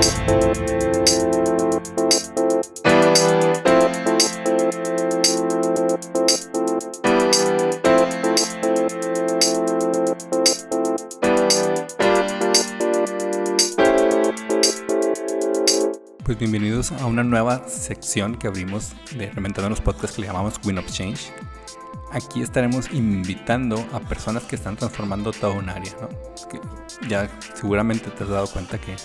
Pues bienvenidos a una nueva sección que abrimos de Reventando los Podcasts que le llamamos Win of Change. Aquí estaremos invitando a personas que están transformando toda un área, ¿no? Ya seguramente te has dado cuenta que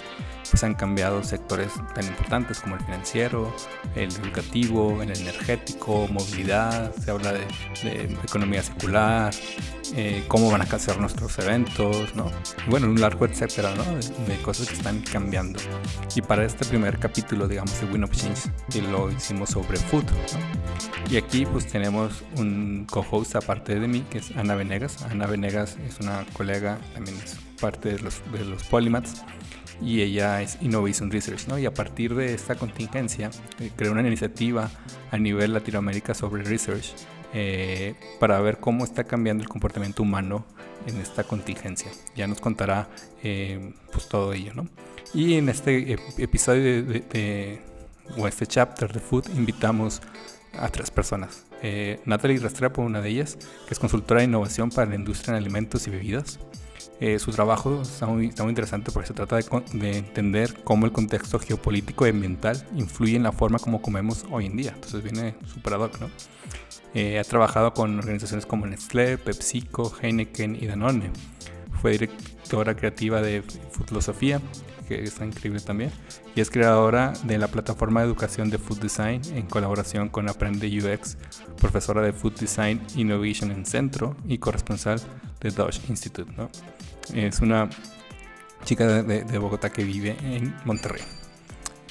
pues, han cambiado sectores tan importantes como el financiero, el educativo, el energético, movilidad, se habla de, economía circular, eh, cómo van a hacer nuestros eventos, ¿no? bueno, un largo etcétera, ¿no? De, cosas que están cambiando. Y para este primer capítulo, digamos, de Win of Change, lo hicimos sobre food, Y aquí pues tenemos un co-host aparte de mí, que es Ana Venegas. Ana Venegas es una colega, también es parte de los, de los Polymaths y ella es Innovation Research, ¿no? Y a partir de esta contingencia, eh, creó una iniciativa a nivel Latinoamérica sobre research eh, para ver cómo está cambiando el comportamiento humano en esta contingencia. Ya nos contará eh, pues todo ello, ¿no? Y en este episodio de, o este chapter de Food invitamos a tres personas. Natalie Restrepo, una de ellas, que es consultora de innovación para la industria en alimentos y bebidas. Eh, su trabajo está muy, está muy, interesante porque se trata de, entender cómo el contexto geopolítico y ambiental influye en la forma como comemos hoy en día. Entonces viene súper ad hoc, ¿no? Eh, ha trabajado con organizaciones como Nestlé, PepsiCo, Heineken y Danone. Fue directora creativa de Foodlosofía, que está increíble también, y es creadora de la plataforma de educación de Food Design en colaboración con Aprende UX, profesora de Food Design Innovation en Centro y corresponsal de Dodge Institute. ¿no? Es una chica de, Bogotá que vive en Monterrey.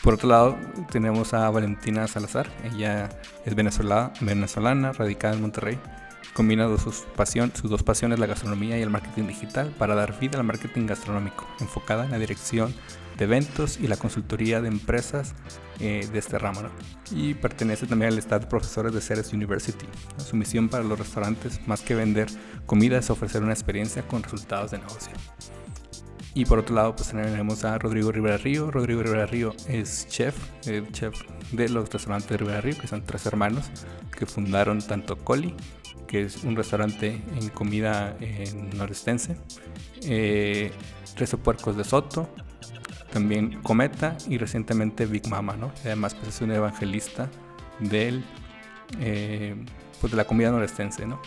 Por otro lado, tenemos a Valentina Salazar. Ella es venezolana, venezolana radicada en Monterrey. Combina sus, sus dos pasiones, la gastronomía y el marketing digital, para dar vida al marketing gastronómico, enfocada en la dirección de eventos y la consultoría de empresas eh, de este ramo. Y pertenece también al staff de profesores de Ceres University. Su misión para los restaurantes, más que vender comida, es ofrecer una experiencia con resultados de negocio. Y por otro lado, pues tenemos a Rodrigo Rivera Río. Rodrigo Rivera Río es chef, el chef de los restaurantes de Rivera Río, que son tres hermanos que fundaron tanto Coli, que es un restaurante en comida en norestense, eh, Rezo Puercos de Soto, también Cometa y recientemente Big Mama, ¿no? además pues es un evangelista del, eh, pues de la comida norestense, ¿no?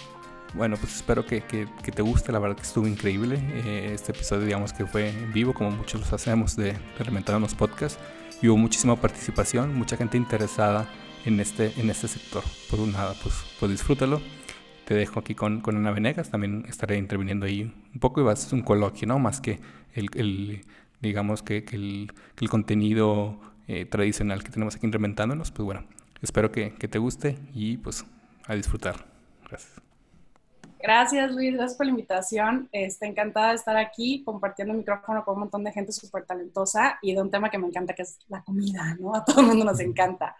Bueno, pues espero que, que, te guste, la verdad que estuvo increíble eh, este episodio, digamos que fue en vivo, como muchos los hacemos de, de en los podcasts, y hubo muchísima participación, mucha gente interesada en este, en este sector. Pues nada, pues, pues disfrútalo. Te dejo aquí con, con Ana Venegas, también estaré interviniendo ahí un poco y va a ser un coloquio, ¿no? Más que el, el digamos que, el, el, contenido eh, tradicional que tenemos aquí implementándonos, pues bueno, espero que, que, te guste y pues a disfrutar. Gracias. Gracias Luis, gracias por la invitación. Estoy encantada de estar aquí compartiendo el micrófono con un montón de gente súper talentosa y de un tema que me encanta, que es la comida, ¿no? A todo el mundo nos encanta.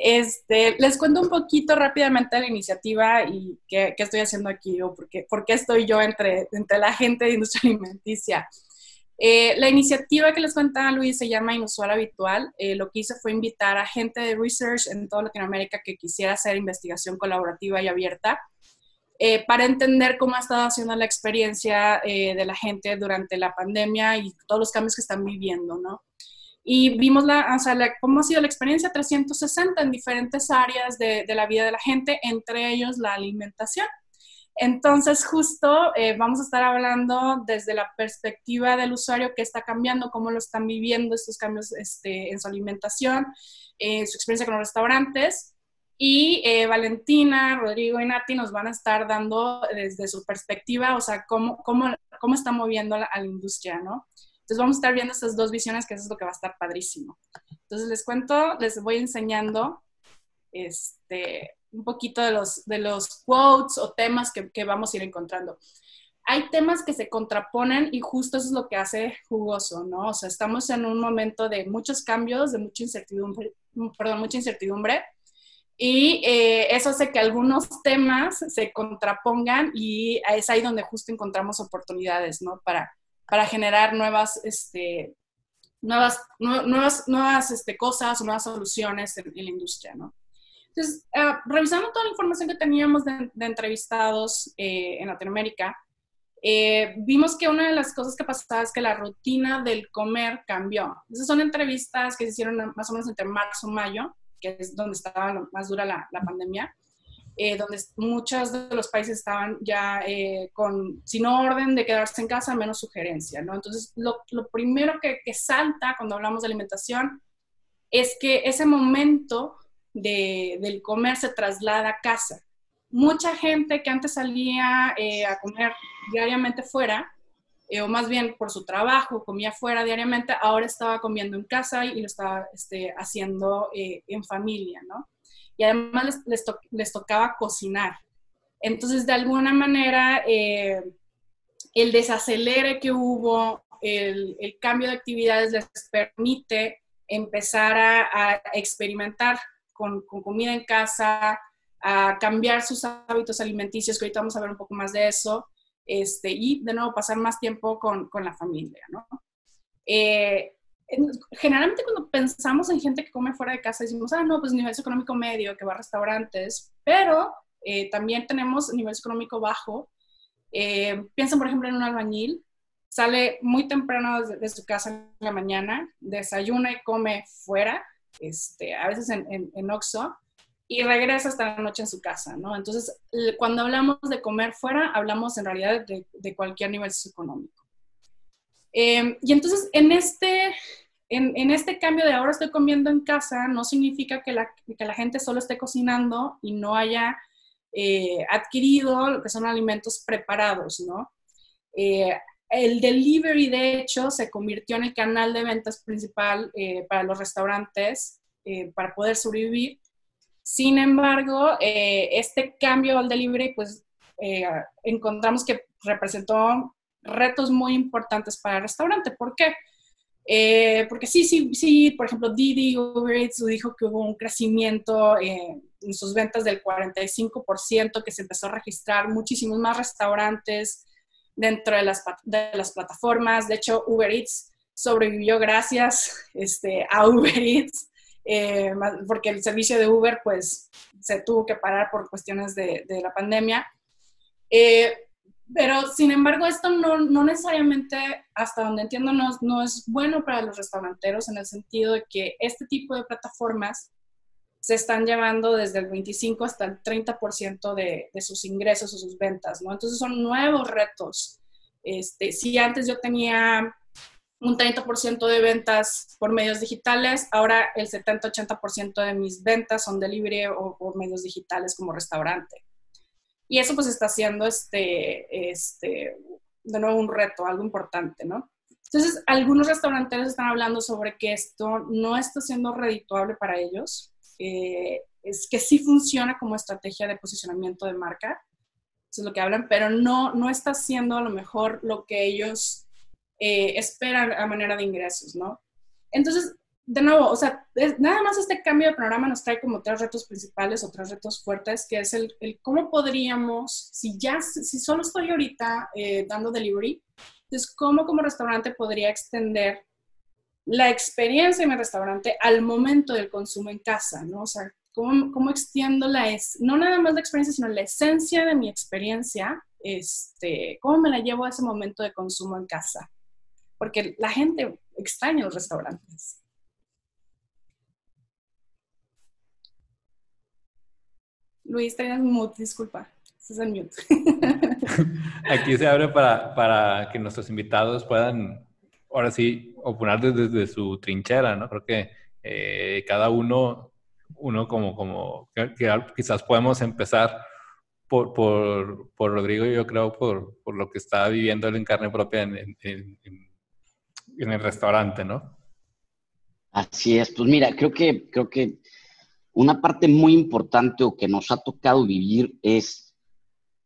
Este, les cuento un poquito rápidamente la iniciativa y qué, estoy haciendo aquí o por qué, estoy yo entre, entre la gente de industria alimenticia. Eh, la iniciativa que les contaba Luis se llama Inusual Habitual. Eh, lo que hice fue invitar a gente de research en toda Latinoamérica que quisiera hacer investigación colaborativa y abierta eh, para entender cómo ha estado haciendo la experiencia de la gente durante la pandemia y todos los cambios que están viviendo, ¿no? Y vimos la, o sea, cómo ha sido la experiencia 360 en diferentes áreas de, de la vida de la gente, entre ellos la alimentación. Entonces, justo eh, vamos a estar hablando desde la perspectiva del usuario que está cambiando, cómo lo están viviendo estos cambios este, en su alimentación, eh, su experiencia con los restaurantes. Y eh, Valentina, Rodrigo y Nati nos van a estar dando desde su perspectiva, o sea, cómo, cómo, cómo está moviendo la, a la industria, ¿no? Entonces vamos a estar viendo estas dos visiones, que eso es lo que va a estar padrísimo. Entonces les cuento, les voy enseñando este, un poquito de los, de los quotes o temas que, que vamos a ir encontrando. Hay temas que se contraponen y justo eso es lo que hace jugoso, ¿no? O sea, estamos en un momento de muchos cambios, de mucha incertidumbre, perdón, mucha incertidumbre, y eh, eso hace que algunos temas se contrapongan y es ahí donde justo encontramos oportunidades, ¿no? Para, para generar nuevas, este, nuevas, nuevas, nuevas este, cosas nuevas soluciones en, la industria, ¿no? Entonces, eh, revisando toda la información que teníamos de, entrevistados eh, en Latinoamérica, eh, vimos que una de las cosas que pasaba es que la rutina del comer cambió. Esas son entrevistas que se hicieron más o menos entre marzo y mayo, que es donde estaba más dura la, la pandemia. Eh, donde muchos de los países estaban ya eh, con, sin orden de quedarse en casa, menos sugerencia, ¿no? Entonces, lo, lo primero que, que, salta cuando hablamos de alimentación es que ese momento de, del comer se traslada a casa. Mucha gente que antes salía eh, a comer diariamente fuera, o más bien por su trabajo, comía fuera diariamente, ahora estaba comiendo en casa y lo estaba este, haciendo en familia, ¿no? Y además les, les, tocaba cocinar. Entonces, de alguna manera, eh, el desacelere que hubo, el, el, cambio de actividades les permite empezar a, experimentar con, con, comida en casa, a cambiar sus hábitos alimenticios, que ahorita vamos a ver un poco más de eso, este, y de nuevo pasar más tiempo con, con la familia, ¿no? Eh, generalmente cuando pensamos en gente que come fuera de casa, decimos, ah, no, pues nivel económico medio, que va a restaurantes, pero eh, también tenemos nivel económico bajo. Eh, piensen, por ejemplo, en un albañil, sale muy temprano de, su casa en la mañana, desayuna y come fuera, este, a veces en, en, en Oxxo, y regresa hasta la noche en su casa, ¿no? Entonces, cuando hablamos de comer fuera, hablamos en realidad de, de cualquier nivel socioeconómico. Em, y entonces, en este, en, este cambio de ahora estoy comiendo en casa, no significa que la, que la gente solo esté cocinando y no haya eh, adquirido lo que son alimentos preparados, ¿no? Eh, el delivery, de hecho, se convirtió en el canal de ventas principal eh, para los restaurantes para poder sobrevivir. Sin embargo, este cambio al delivery, pues encontramos que representó retos muy importantes para el restaurante. ¿Por qué? Eh, porque sí, sí, sí, por ejemplo, Didi Uber Eats dijo que hubo un crecimiento en sus ventas del 45%, que se empezó a registrar muchísimos más restaurantes dentro de las, de las plataformas. De hecho, Uber Eats sobrevivió gracias este, a Uber Eats, eh, porque el servicio de Uber pues se tuvo que parar por cuestiones de, de la pandemia. Eh, pero, sin embargo, esto no, no necesariamente, hasta donde entiendo, no, no, es bueno para los restauranteros en el sentido de que este tipo de plataformas se están llevando desde el 25 hasta el 30% de, de sus ingresos o sus ventas, ¿no? Entonces son nuevos retos. Este, si antes yo tenía un 30% de ventas por medios digitales, ahora el 70-80% de mis ventas son de libre o por medios digitales como restaurante. Y eso pues está haciendo este, este, de nuevo un reto, algo importante, ¿no? Entonces, algunos restauranteros están hablando sobre que esto no está siendo redituable para ellos, eh, es que sí funciona como estrategia de posicionamiento de marca, eso es lo que hablan, pero no, no está haciendo a lo mejor lo que ellos eh, esperan a manera de ingresos, ¿no? Entonces, de nuevo, o sea, nada más este cambio de panorama nos trae como tres retos principales o tres retos fuertes, que es el, cómo podríamos, si ya, si solo estoy ahorita eh, dando delivery, entonces cómo como restaurante podría extender la experiencia en mi restaurante al momento del consumo en casa, ¿no? O sea, cómo, cómo extiendo la, es, no nada más la experiencia, sino la esencia de mi experiencia, este, cómo me la llevo a ese momento de consumo en casa. Porque la gente extraña los restaurantes. Luis, tenías mute, disculpa. es el mute. Aquí se abre para, para, que nuestros invitados puedan, ahora sí, opinar desde, su trinchera, ¿no? Creo que eh, cada uno, uno como, como, quizás podemos empezar por, por, por, Rodrigo y yo creo por, por, lo que está viviendo él en carne propia en, en, en, en el restaurante, ¿no? Así es, pues mira, creo que, creo que una parte muy importante o que nos ha tocado vivir es,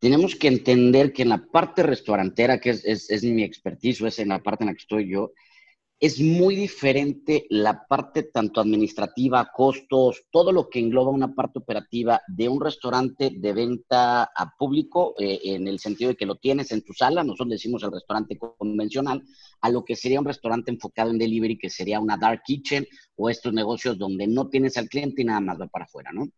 tenemos que entender que en la parte restaurantera, que es, es, mi expertise es en la parte en la que estoy yo, es muy diferente la parte tanto administrativa, costos, todo lo que engloba una parte operativa de un restaurante de venta a público, eh, en el sentido de que lo tienes en tu sala, nosotros decimos el restaurante convencional, a lo que sería un restaurante enfocado en delivery, que sería una dark kitchen o estos negocios donde no tienes al cliente y nada más va para afuera, ¿no?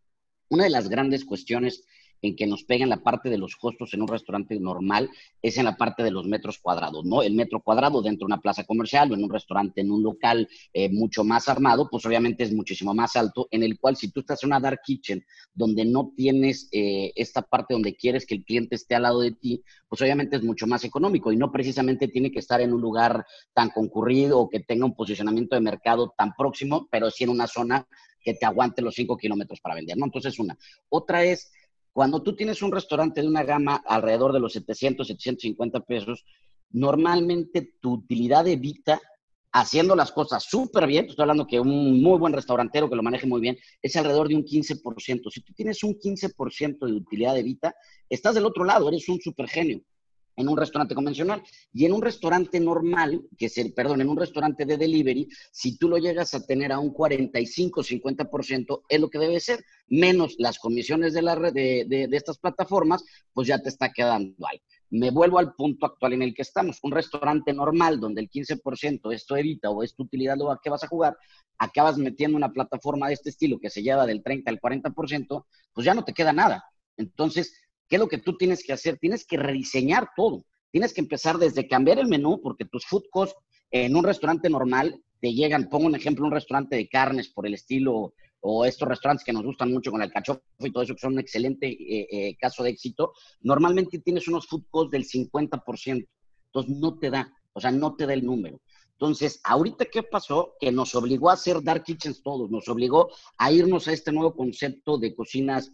Una de las grandes cuestiones en que nos peguen la parte de los costos en un restaurante normal es en la parte de los metros cuadrados, ¿no? El metro cuadrado dentro de una plaza comercial o en un restaurante, en un local eh, mucho más armado, pues obviamente es muchísimo más alto, en el cual si tú estás en una dark kitchen donde no tienes eh, esta parte donde quieres que el cliente esté al lado de ti, pues obviamente es mucho más económico y no precisamente tiene que estar en un lugar tan concurrido o que tenga un posicionamiento de mercado tan próximo, pero sí en una zona que te aguante los 5 kilómetros para vender, ¿no? Entonces, una. Otra es cuando tú tienes un restaurante de una gama alrededor de los 700, 750 pesos, normalmente tu utilidad de vida, haciendo las cosas súper bien, estoy hablando que un muy buen restaurantero que lo maneje muy bien, es alrededor de un 15%. Si tú tienes un 15% de utilidad de vida, estás del otro lado, eres un super genio en un restaurante convencional. Y en un restaurante normal, que es el, perdón, en un restaurante de delivery, si tú lo llegas a tener a un 45, 50%, es lo que debe ser, menos las comisiones de, la, de, de, estas plataformas, pues ya te está quedando algo. Me vuelvo al punto actual en el que estamos. Un restaurante normal donde el 15% es tu evita o es tu utilidad lo que vas a jugar, acabas metiendo una plataforma de este estilo que se lleva del 30 al 40%, pues ya no te queda nada. Entonces, ¿Qué es lo que tú tienes que hacer? Tienes que rediseñar todo. Tienes que empezar desde cambiar el menú, porque tus food costs en un restaurante normal te llegan, pongo un ejemplo, un restaurante de carnes por el estilo, o estos restaurantes que nos gustan mucho con el cachofo y todo eso, que son un excelente eh, eh, caso de éxito, normalmente tienes unos food costs del 50%. Entonces no te da, o sea, no te da el número. Entonces, ahorita, ¿qué pasó? Que nos obligó a hacer dark kitchens todos, nos obligó a irnos a este nuevo concepto de cocinas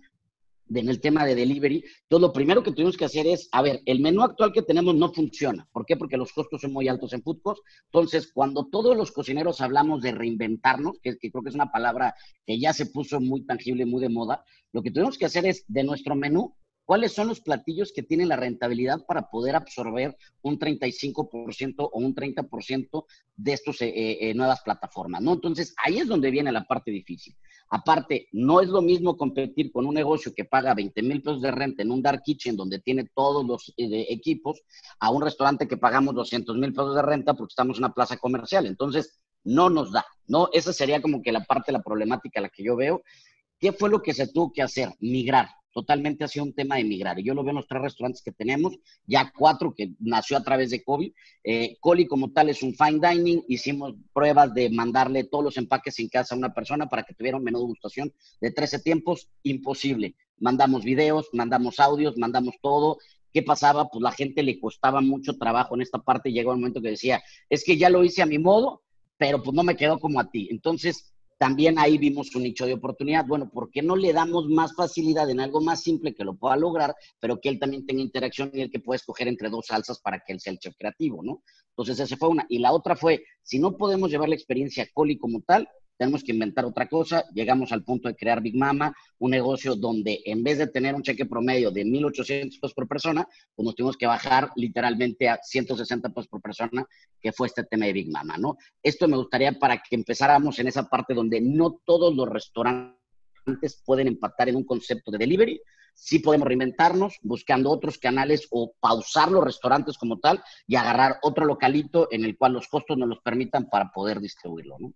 en el tema de delivery. Entonces, lo primero que tuvimos que hacer es, a ver, el menú actual que tenemos no funciona. ¿Por qué? Porque los costos son muy altos en food Entonces, cuando todos los cocineros hablamos de reinventarnos, que, que creo que es una palabra que ya se puso muy tangible, muy de moda, lo que tuvimos que hacer es, de nuestro menú, ¿Cuáles son los platillos que tienen la rentabilidad para poder absorber un 35% o un 30% de estas eh, eh, nuevas plataformas? ¿no? Entonces, ahí es donde viene la parte difícil. Aparte, no es lo mismo competir con un negocio que paga 20 mil pesos de renta en un dark kitchen donde tiene todos los eh, equipos a un restaurante que pagamos 200 mil pesos de renta porque estamos en una plaza comercial. Entonces, no nos da, ¿no? Esa sería como que la parte la problemática la que yo veo. ¿Qué fue lo que se tuvo que hacer? Migrar totalmente ha sido un tema de migrar. Yo lo veo en los tres restaurantes que tenemos, ya cuatro que nació a través de COVID. Eh, Coli como tal es un fine dining. Hicimos pruebas de mandarle todos los empaques en casa a una persona para que tuviera un menú de gustación de 13 tiempos. Imposible. Mandamos videos, mandamos audios, mandamos todo. ¿Qué pasaba? Pues la gente le costaba mucho trabajo en esta parte. Llegó un momento que decía, es que ya lo hice a mi modo, pero pues no me quedó como a ti. Entonces, también ahí vimos un nicho de oportunidad. Bueno, ¿por qué no le damos más facilidad en algo más simple que lo pueda lograr, pero que él también tenga interacción y el que pueda escoger entre dos salsas para que él sea el chef creativo, ¿no? Entonces, esa fue una. Y la otra fue, si no podemos llevar la experiencia Coli como tal, tenemos que inventar otra cosa. Llegamos al punto de crear Big Mama, un negocio donde en vez de tener un cheque promedio de 1.800 pesos por persona, pues nos tuvimos que bajar literalmente a 160 pesos por persona, que fue este tema de Big Mama, ¿no? Esto me gustaría para que empezáramos en esa parte donde no todos los restaurantes pueden empatar en un concepto de delivery, sí podemos reinventarnos buscando otros canales o pausar los restaurantes como tal y agarrar otro localito en el cual los costos nos los permitan para poder distribuirlo, ¿no?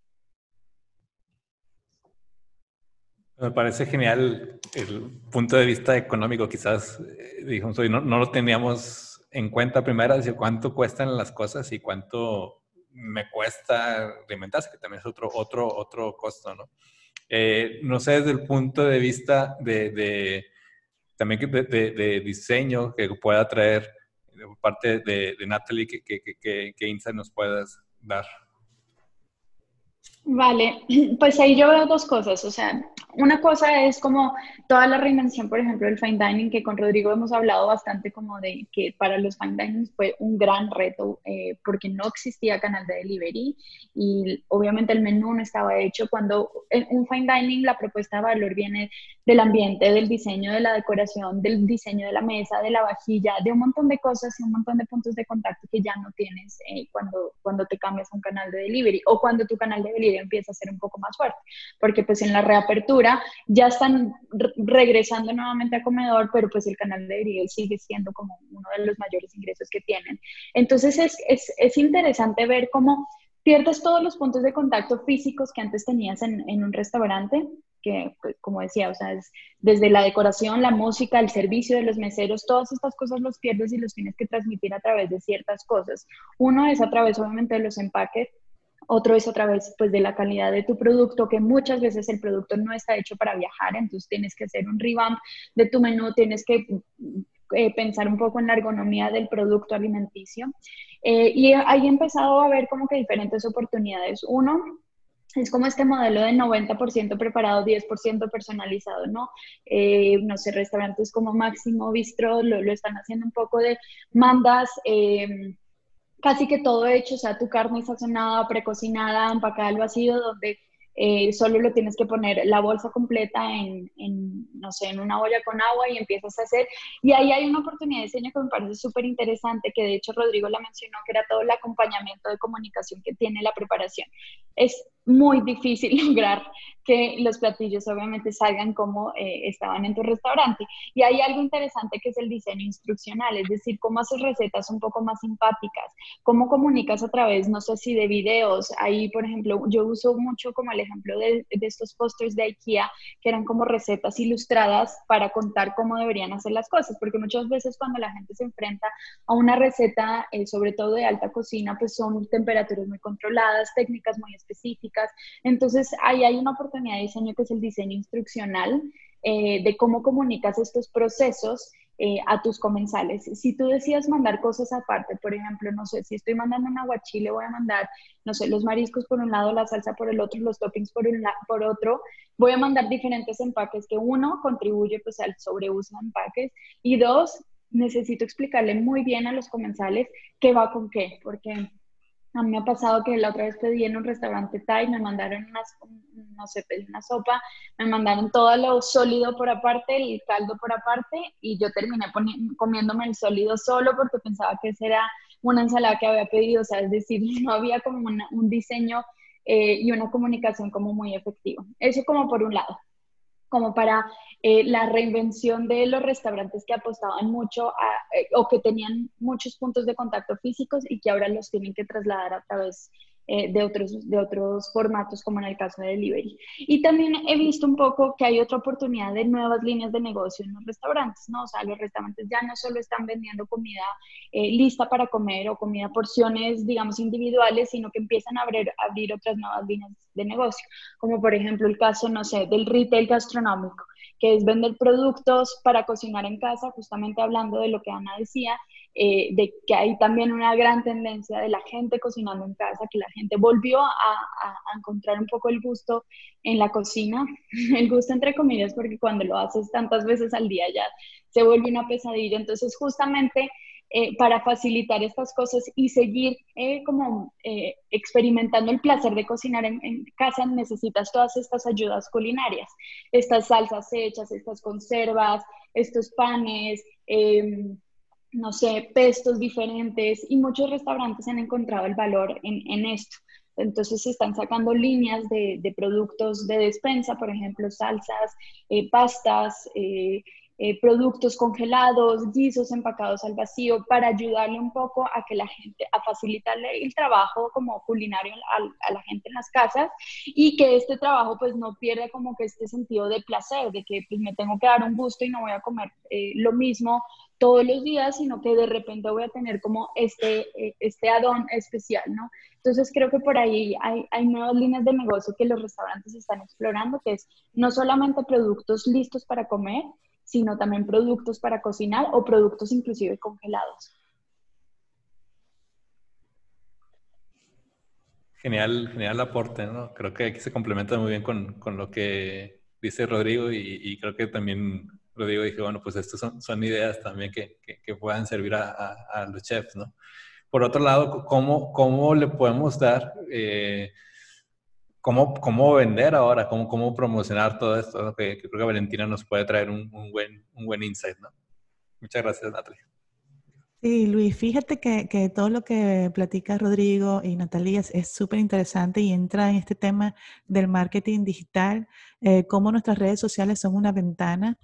Me parece genial el punto de vista económico, quizás, eh, dijimos no, no, lo teníamos en cuenta primero, decir cuánto cuestan las cosas y cuánto me cuesta reinventarse, que también es otro, otro, otro costo, ¿no? Eh, no sé, desde el punto de vista de, también de, diseño que pueda traer por parte de, Natalie, ¿qué, qué, qué, qué insight nos puedas dar? Vale, pues ahí yo veo dos cosas. O sea, una cosa es como toda la reinvención, por ejemplo, del fine dining, que con Rodrigo hemos hablado bastante como de que para los fine dining fue un gran reto eh, porque no existía canal de delivery y obviamente el menú no estaba hecho. Cuando en un fine dining la propuesta de valor viene del ambiente, del diseño de la decoración, del diseño de la mesa, de la vajilla, de un montón de cosas y un montón de puntos de contacto que ya no tienes eh, cuando, cuando te cambias a un canal de delivery o cuando tu canal de delivery empieza a ser un poco más fuerte, porque pues en la reapertura ya están regresando nuevamente a comedor, pero pues el canal de delivery sigue siendo como uno de los mayores ingresos que tienen. Entonces es, es, es interesante ver cómo pierdes todos los puntos de contacto físicos que antes tenías en, en un restaurante, que, pues, como decía, o sea, es desde la decoración, la música, el servicio de los meseros, todas estas cosas los pierdes y los tienes que transmitir a través de ciertas cosas. Uno es a través, obviamente, de los empaques, otro es otra vez, pues, de la calidad de tu producto, que muchas veces el producto no está hecho para viajar, entonces tienes que hacer un revamp de tu menú, tienes que eh, pensar un poco en la ergonomía del producto alimenticio. Eh, y ahí he empezado a ver como que diferentes oportunidades. Uno, es como este modelo de 90% preparado, 10% personalizado, ¿no? Eh, no sé, restaurantes como Máximo Bistro lo, lo, están haciendo un poco de mandas casi que todo hecho, o sea, tu carne sazonada, precocinada, empacada al vacío, donde eh, solo lo tienes que poner la bolsa completa en, en, no sé, en una olla con agua y empiezas a hacer. Y ahí hay una oportunidad de diseño que me parece súper interesante, que de hecho Rodrigo la mencionó, que era todo el acompañamiento de comunicación que tiene la preparación. Es muy difícil lograr que los platillos obviamente salgan como eh, estaban en tu restaurante. Y hay algo interesante que es el diseño instruccional, es decir, cómo haces recetas un poco más simpáticas, cómo comunicas a través, no sé si de videos. Ahí, por ejemplo, yo uso mucho como el ejemplo de, de estos pósters de IKEA, que eran como recetas ilustradas para contar cómo deberían hacer las cosas, porque muchas veces cuando la gente se enfrenta a una receta, eh, sobre todo de alta cocina, pues son temperaturas muy controladas, técnicas muy específicas entonces, ahí hay una oportunidad de diseño que es el diseño instruccional, eh, de cómo comunicas estos procesos eh, a tus comensales. Si tú decías mandar cosas aparte, por ejemplo, no sé, si estoy mandando un aguachile, voy a mandar, no sé, los mariscos por un lado, la salsa por el otro, los toppings por, un por otro, voy a mandar diferentes empaques que uno contribuye pues al sobreuso de empaques y dos, necesito explicarle muy bien a los comensales qué va con qué, porque a mí me ha pasado que la otra vez pedí en un restaurante Thai, me mandaron unas, no sé, pedí una sopa, me mandaron todo lo sólido por aparte, el caldo por aparte, y yo terminé comiéndome el sólido solo porque pensaba que esa era una ensalada que había pedido, o sea, es decir, no había como un diseño eh, y una comunicación como muy efectiva. Eso como por un lado como para eh, la reinvención de los restaurantes que apostaban mucho eh, o que tenían muchos puntos de contacto físicos y que ahora los tienen que trasladar a través eh, de, otros, de otros formatos, como en el caso de delivery. Y también he visto un poco que hay otra oportunidad de nuevas líneas de negocio en los restaurantes, ¿no? O sea, los restaurantes ya no solo están vendiendo comida eh, lista para comer o comida porciones, digamos, individuales, sino que empiezan a abrir, abrir otras nuevas líneas de negocio, como por ejemplo el caso, no sé, del retail gastronómico que es vender productos para cocinar en casa, justamente hablando de lo que Ana decía, eh, de que hay también una gran tendencia de la gente cocinando en casa, que la gente volvió a, encontrar un poco el gusto en la cocina, el gusto entre comillas, porque cuando lo haces tantas veces al día ya se vuelve una pesadilla. Entonces, justamente eh, para facilitar estas cosas y seguir eh, como experimentando el placer de cocinar en, casa, necesitas todas estas ayudas culinarias, estas salsas hechas, estas conservas, estos panes. Eh, no sé, pestos diferentes y muchos restaurantes han encontrado el valor en, en esto. Entonces se están sacando líneas de, de, productos de despensa, por ejemplo, salsas, eh, pastas, eh, eh, productos congelados, guisos empacados al vacío, para ayudarle un poco a que la gente, a facilitarle el trabajo como culinario a, a, la gente en las casas y que este trabajo pues no pierda como que este sentido de placer, de que pues me tengo que dar un gusto y no voy a comer eh, lo mismo todos los días, sino que de repente voy a tener como este, eh, este adón especial, ¿no? Entonces creo que por ahí hay, hay nuevas líneas de negocio que los restaurantes están explorando, que es no solamente productos listos para comer, sino también productos para cocinar o productos inclusive congelados. Genial, genial aporte, ¿no? Creo que aquí se complementa muy bien con, con lo que dice Rodrigo y, creo que también Rodrigo dije, bueno, pues estas son, son ideas también que, que, puedan servir a, a, los chefs, ¿no? Por otro lado, ¿cómo, cómo le podemos dar, eh, cómo, cómo vender ahora, cómo, cómo promocionar todo esto? Que, creo que Valentina nos puede traer un, un, buen, un buen insight, ¿no? Muchas gracias, Natalia. Sí, Luis, fíjate que, que, todo lo que platica Rodrigo y Natalia es súper interesante y entra en este tema del marketing digital, eh, cómo nuestras redes sociales son una ventana.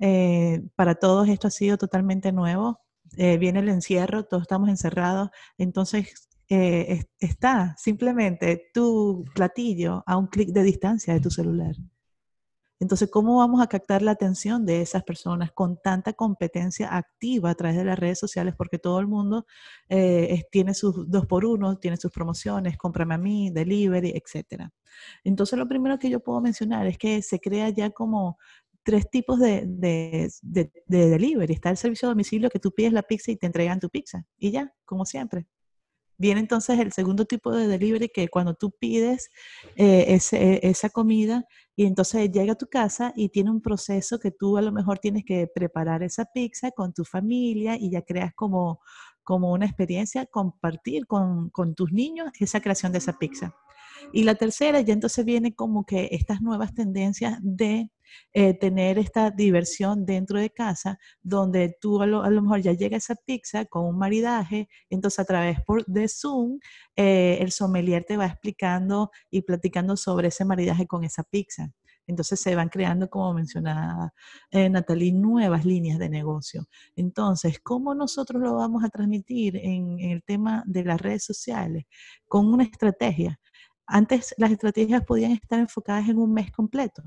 Eh, para todos esto ha sido totalmente nuevo. Eh, viene el encierro, todos estamos encerrados, entonces está simplemente tu platillo a un clic de distancia de tu celular. Entonces, ¿cómo vamos a captar la atención de esas personas con tanta competencia activa a través de las redes sociales? Porque todo el mundo eh, tiene sus dos por uno, tiene sus promociones, cómprame a mí, delivery, etc. Entonces, lo primero que yo puedo mencionar es que se crea ya como tres tipos de delivery. Está el servicio a domicilio que tú pides la pizza y te entregan tu pizza. Y ya, como siempre. Viene entonces el segundo tipo de delivery que cuando tú pides eh, esa comida y entonces llega a tu casa y tiene un proceso que tú a lo mejor tienes que preparar esa pizza con tu familia y ya creas como, como una experiencia, compartir con, con tus niños esa creación de esa pizza. Y la tercera, ya entonces viene como que estas nuevas tendencias de eh, tener esta diversión dentro de casa, donde tú a lo, mejor ya llega esa pizza con un maridaje, entonces a través por, de Zoom, eh, el sommelier te va explicando y platicando sobre ese maridaje con esa pizza. Entonces se van creando, como mencionaba eh, Natalie, nuevas líneas de negocio. Entonces, ¿cómo nosotros lo vamos a transmitir en, en, el tema de las redes sociales? Con una estrategia. Antes las estrategias podían estar enfocadas en un mes completo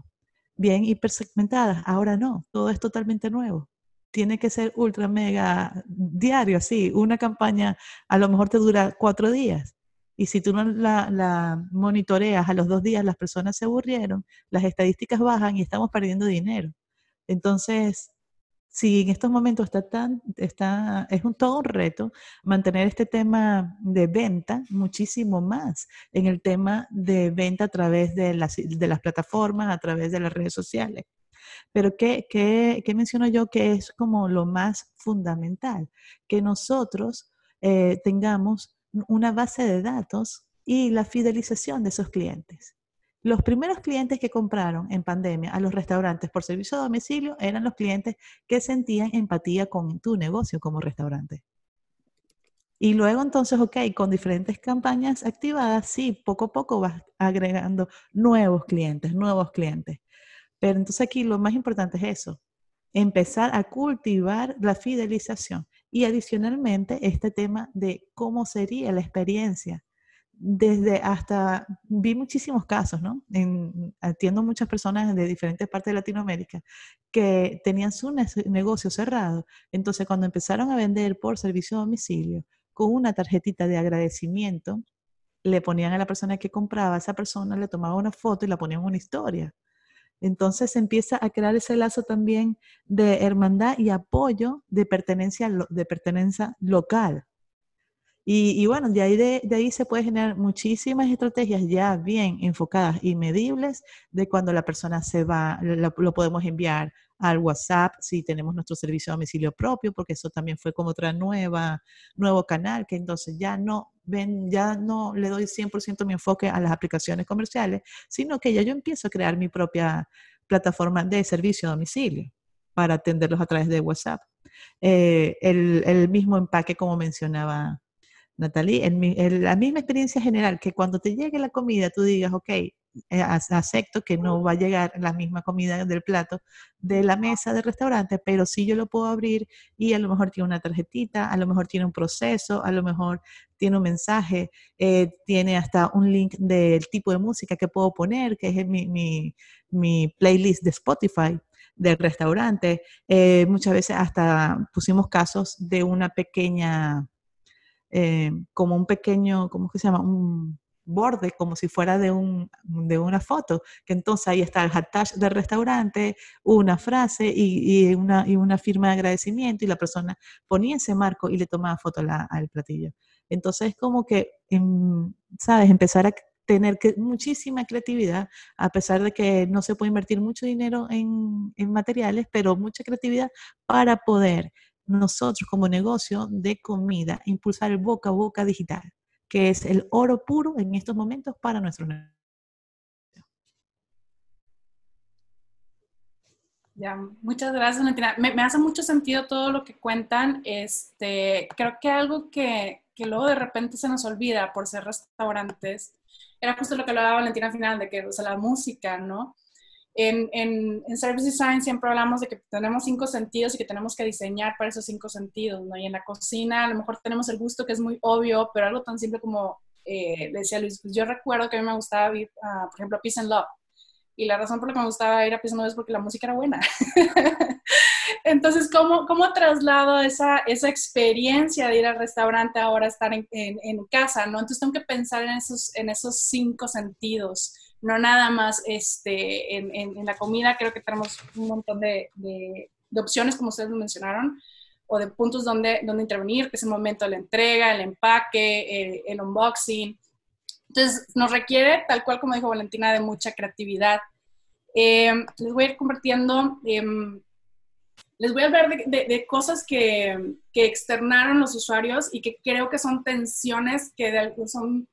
bien hipersegmentadas. Ahora no, todo es totalmente nuevo. Tiene que ser ultra mega diario, así. Una campaña a lo mejor te dura cuatro días. Y si tú no la, la, monitoreas a los dos días, las personas se aburrieron, las estadísticas bajan y estamos perdiendo dinero. Entonces, si en estos momentos está tan, está, es un, todo un reto mantener este tema de venta muchísimo más en el tema de venta a través de las, de las plataformas, a través de las redes sociales. Pero ¿qué, qué, qué menciono yo que es como lo más fundamental? Que nosotros eh, tengamos una base de datos y la fidelización de esos clientes. Los primeros clientes que compraron en pandemia a los restaurantes por servicio a domicilio eran los clientes que sentían empatía con tu negocio como restaurante. Y luego entonces, ok, con diferentes campañas activadas, sí, poco a poco vas agregando nuevos clientes, nuevos clientes. Pero entonces aquí lo más importante es eso, empezar a cultivar la fidelización y adicionalmente este tema de cómo sería la experiencia desde hasta, vi muchísimos casos, ¿no? atiendo muchas personas de diferentes partes de Latinoamérica que tenían su negocio cerrado. Entonces, cuando empezaron a vender por servicio a domicilio, con una tarjetita de agradecimiento, le ponían a la persona que compraba, esa persona le tomaba una foto y la ponían una historia. Entonces empieza a crear ese lazo también de hermandad y apoyo de pertenencia, de pertenencia local. Y, bueno, de ahí, de, ahí se puede generar muchísimas estrategias ya bien enfocadas y medibles de cuando la persona se va, lo, podemos enviar al WhatsApp si tenemos nuestro servicio a domicilio propio, porque eso también fue como otra nueva, nuevo canal, que entonces ya no ven, ya no le doy 100% mi enfoque a las aplicaciones comerciales, sino que ya yo empiezo a crear mi propia plataforma de servicio a domicilio para atenderlos a través de WhatsApp. Eh, el, el mismo empaque como mencionaba Natalie, en, la misma experiencia general, que cuando te llegue la comida tú digas, ok, eh, acepto que no va a llegar la misma comida del plato de la mesa del restaurante, pero sí yo lo puedo abrir y a lo mejor tiene una tarjetita, a lo mejor tiene un proceso, a lo mejor tiene un mensaje, eh, tiene hasta un link del tipo de música que puedo poner, que es mi, mi, playlist de Spotify del restaurante. Eh, muchas veces hasta pusimos casos de una pequeña eh, como un pequeño, ¿cómo se llama? Un borde, como si fuera de, un, de una foto, que entonces ahí está el hashtag del restaurante, una frase y, una, y una firma de agradecimiento y la persona ponía ese marco y le tomaba foto al platillo. Entonces es como que ¿sabes? Empezar a tener que, muchísima creatividad, a pesar de que no se puede invertir mucho dinero en, en materiales, pero mucha creatividad para poder nosotros como negocio de comida impulsar el boca a boca digital, que es el oro puro en estos momentos para nuestros negocios. Ya, muchas gracias, Valentina. Me, me, hace mucho sentido todo lo que cuentan. Este, creo que algo que, que, luego de repente se nos olvida por ser restaurantes, era justo lo que hablaba Valentina al final, de que, o la música, ¿no? En, en, en, Service Design siempre hablamos de que tenemos cinco sentidos y que tenemos que diseñar para esos cinco sentidos, ¿no? Y en la cocina a lo mejor tenemos el gusto que es muy obvio, pero algo tan simple como, eh, decía Luis, pues yo recuerdo que a mí me gustaba, uh, por ejemplo, Peace and Love y la razón por la que me gustaba ir a Piso es porque la música era buena. Entonces, ¿cómo, cómo traslado esa, esa experiencia de ir al restaurante ahora estar en, en, casa, ¿no? Entonces tengo que pensar en esos, en esos cinco sentidos, no nada más este, en, en la comida, creo que tenemos un montón de, de, opciones, como ustedes lo mencionaron, o de puntos donde, donde intervenir, que es el momento de la entrega, el empaque, el, unboxing, entonces, nos requiere, tal cual como dijo Valentina, de mucha creatividad. Eh, les voy a ir compartiendo, eh, les voy a hablar de cosas que, que, externaron los usuarios y que creo que son tensiones, que de, son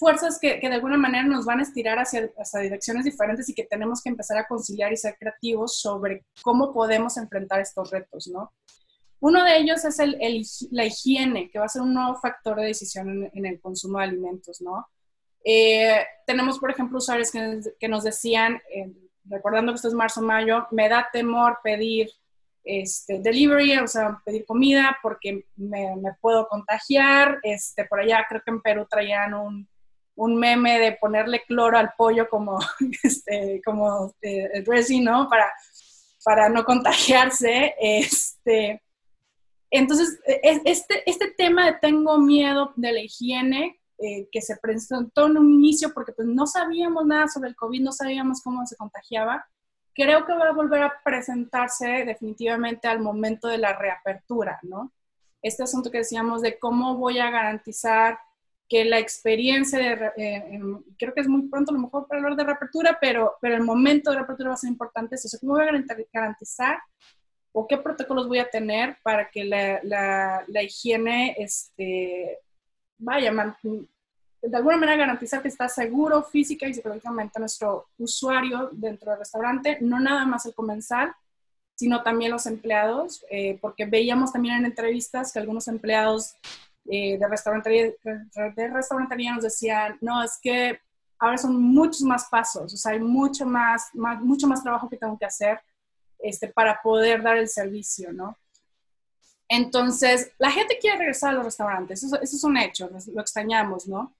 fuerzas que, que, de alguna manera nos van a estirar hacia, hacia direcciones diferentes y que tenemos que empezar a conciliar y ser creativos sobre cómo podemos enfrentar estos retos, ¿no? Uno de ellos es el, el, la higiene, que va a ser un nuevo factor de decisión en, en el consumo de alimentos, ¿no? Eh, tenemos, por ejemplo, usuarios que, que nos decían, eh, recordando que esto es marzo-mayo, me da temor pedir este, delivery, o sea, pedir comida porque me, me, puedo contagiar. Este, por allá creo que en Perú traían un, un meme de ponerle cloro al pollo como, este, como eh, dressing, ¿no? Para, para no contagiarse. Este, entonces, este, este tema de tengo miedo de la higiene eh, que se presentó en un inicio porque pues no sabíamos nada sobre el COVID, no sabíamos cómo se contagiaba, creo que va a volver a presentarse definitivamente al momento de la reapertura, ¿no? Este asunto que decíamos de cómo voy a garantizar que la experiencia de, eh, creo que es muy pronto a lo mejor para hablar de reapertura, pero, pero el momento de reapertura va a ser importante. O sea, ¿cómo voy a garantizar o qué protocolos voy a tener para que la, la, la higiene este, vaya, de alguna manera garantizar que está seguro física y psicológicamente nuestro usuario dentro del restaurante, no nada más el comensal, sino también los empleados, eh, porque veíamos también en entrevistas que algunos empleados eh, de, restaurantería, de restaurantería nos decían, no, es que ahora son muchos más pasos, o sea, hay mucho más, más, mucho más trabajo que tengo que hacer este, para poder dar el servicio, ¿no? Entonces, la gente quiere regresar a los restaurantes, eso, eso es un hecho, lo extrañamos, ¿no?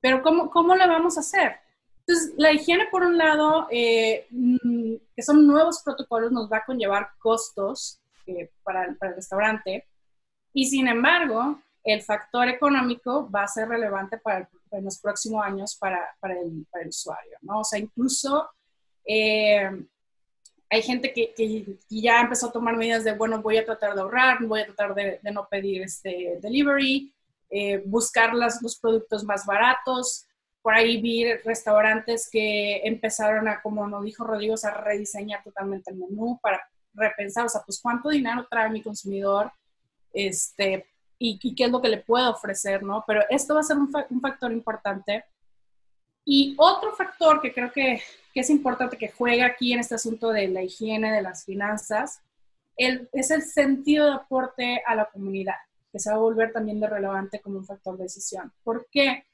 Pero ¿cómo, cómo lo vamos a hacer? Entonces, la higiene, por un lado, eh, mm, que son nuevos protocolos, nos va a conllevar costos eh, para, para, el restaurante. Y sin embargo, el factor económico va a ser relevante para, en los próximos años para, para, el, para, el, usuario, ¿no? O sea, incluso eh, hay gente que, que, ya empezó a tomar medidas de, bueno, voy a tratar de ahorrar, voy a tratar de, no pedir este delivery, eh, buscar las, los productos más baratos. Por ahí vi restaurantes que empezaron a, como nos dijo Rodrigo, a rediseñar totalmente el menú para repensar, o sea, pues cuánto dinero trae mi consumidor este, y, y qué es lo que le puedo ofrecer, ¿no? Pero esto va a ser un, fa un factor importante. Y otro factor que creo que que es importante que juegue aquí en este asunto de la higiene, de las finanzas, el, es el sentido de aporte a la comunidad, que se va a volver también de relevante como un factor de decisión. ¿Por qué?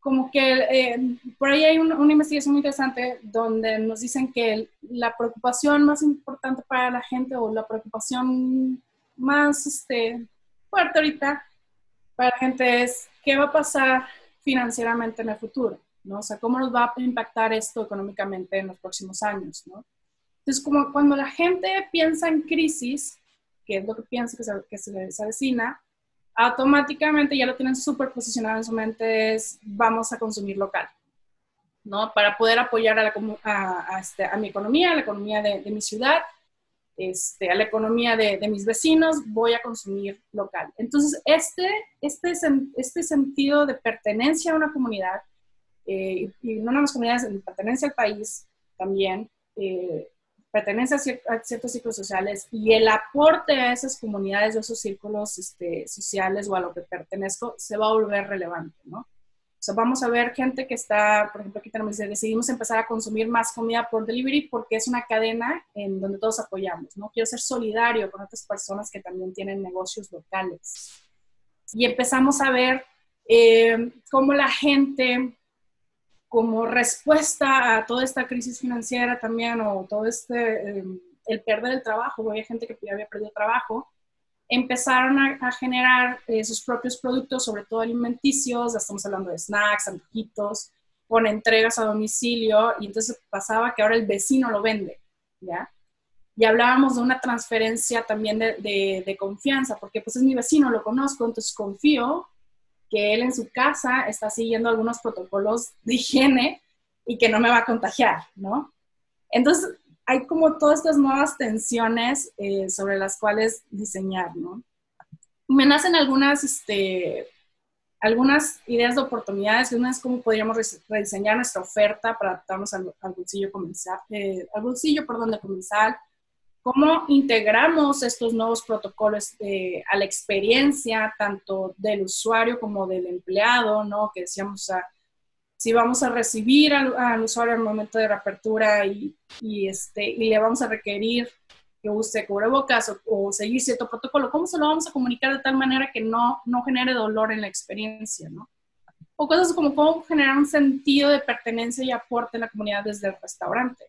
Como que eh, por ahí hay un, una investigación muy interesante donde nos dicen que la preocupación más importante para la gente o la preocupación más este, fuerte ahorita para la gente es qué va a pasar financieramente en el futuro. ¿no? O sea, ¿cómo nos va a impactar esto económicamente en los próximos años, ¿no? Entonces, como cuando la gente piensa en crisis, que es lo que piensa que se, que se, avecina, automáticamente ya lo tienen súper posicionado en su mente, es vamos a consumir local, ¿no? Para poder apoyar a, la, a, este, a mi economía, a la economía de mi ciudad, este, a la economía de, mis vecinos, voy a consumir local. Entonces, este, este, este sentido de pertenencia a una comunidad, eh, y no nada más comunidades, pertenencia al país también, eh, pertenencia a, ciertos círculos sociales y el aporte a esas comunidades, a esos círculos este, sociales o a lo que pertenezco, se va a volver relevante, ¿no? O sea, vamos a ver gente que está, por ejemplo, aquí tenemos, decidimos empezar a consumir más comida por delivery porque es una cadena en donde todos apoyamos, ¿no? Quiero ser solidario con otras personas que también tienen negocios locales. Y empezamos a ver eh, cómo la gente, como respuesta a toda esta crisis financiera también, o todo este, eh, el perder el trabajo, había gente que había perdido trabajo, empezaron a, generar eh, sus propios productos, sobre todo alimenticios, estamos hablando de snacks, antojitos, con entregas a domicilio, y entonces pasaba que ahora el vecino lo vende, ¿ya? Y hablábamos de una transferencia también de, de, confianza, porque pues es mi vecino, lo conozco, entonces confío que él en su casa está siguiendo algunos protocolos de higiene y que no me va a contagiar, ¿no? Entonces, hay como todas estas nuevas tensiones eh, sobre las cuales diseñar, ¿no? Me nacen algunas, este, algunas ideas de oportunidades. Una es cómo podríamos rediseñar nuestra oferta para adaptarnos al, bolsillo comenzar, eh, al bolsillo, perdón, de comenzar. Cómo integramos estos nuevos protocolos eh, a la experiencia tanto del usuario como del empleado, ¿no? Que decíamos, o si vamos a recibir al, usuario al momento de reapertura y, y, este, y le vamos a requerir que use cubrebocas o, o, seguir cierto protocolo, ¿cómo se lo vamos a comunicar de tal manera que no, no genere dolor en la experiencia? ¿no? O cosas como cómo generar un sentido de pertenencia y aporte en la comunidad desde el restaurante.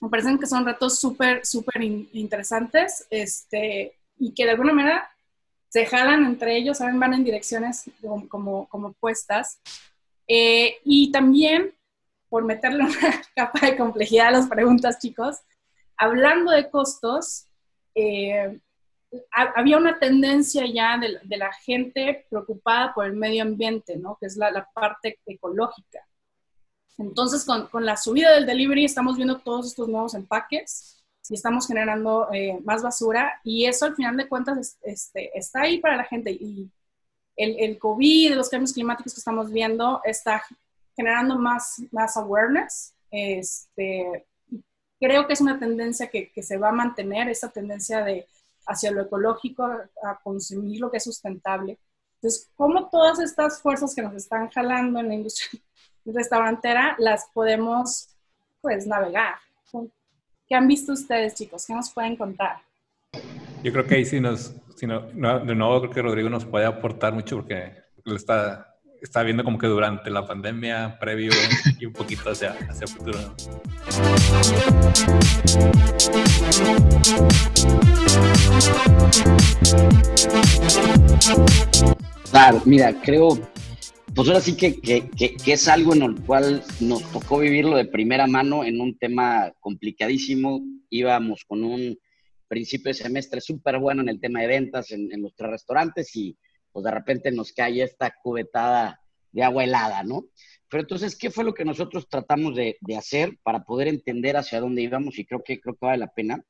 Me parecen que son retos súper, súper interesantes este, y que de alguna manera se jalan entre ellos, ¿saben? van en direcciones como, como, como puestas eh, y también, por meterle una capa de complejidad a las preguntas, chicos, hablando de costos, eh, había una tendencia ya de, la gente preocupada por el medio ambiente, ¿no? que es la, parte ecológica. Entonces, con, con, la subida del delivery estamos viendo todos estos nuevos empaques y estamos generando eh, más basura y eso al final de cuentas este, está ahí para la gente y el, el COVID, los cambios climáticos que estamos viendo, está generando más, más awareness. Este, creo que es una tendencia que, que, se va a mantener, esa tendencia de hacia lo ecológico, a consumir lo que es sustentable. Entonces, ¿cómo todas estas fuerzas que nos están jalando en la industria restaurantera las podemos, pues, navegar? ¿Qué han visto ustedes, chicos? ¿Qué nos pueden contar? Yo creo que ahí sí nos, de nuevo creo que Rodrigo nos puede aportar mucho porque él está, está viendo como que durante la pandemia, previo y un poquito hacia, hacia el futuro. Claro, mira, creo, pues ahora sí que, que, que, es algo en el cual nos tocó vivirlo de primera mano en un tema complicadísimo. Íbamos con un principio de semestre súper bueno en el tema de ventas en, en, los tres restaurantes y pues de repente nos cae esta cubetada de agua helada, ¿no? Pero entonces, ¿qué fue lo que nosotros tratamos de, de hacer para poder entender hacia dónde íbamos? Y creo que, creo que vale la pena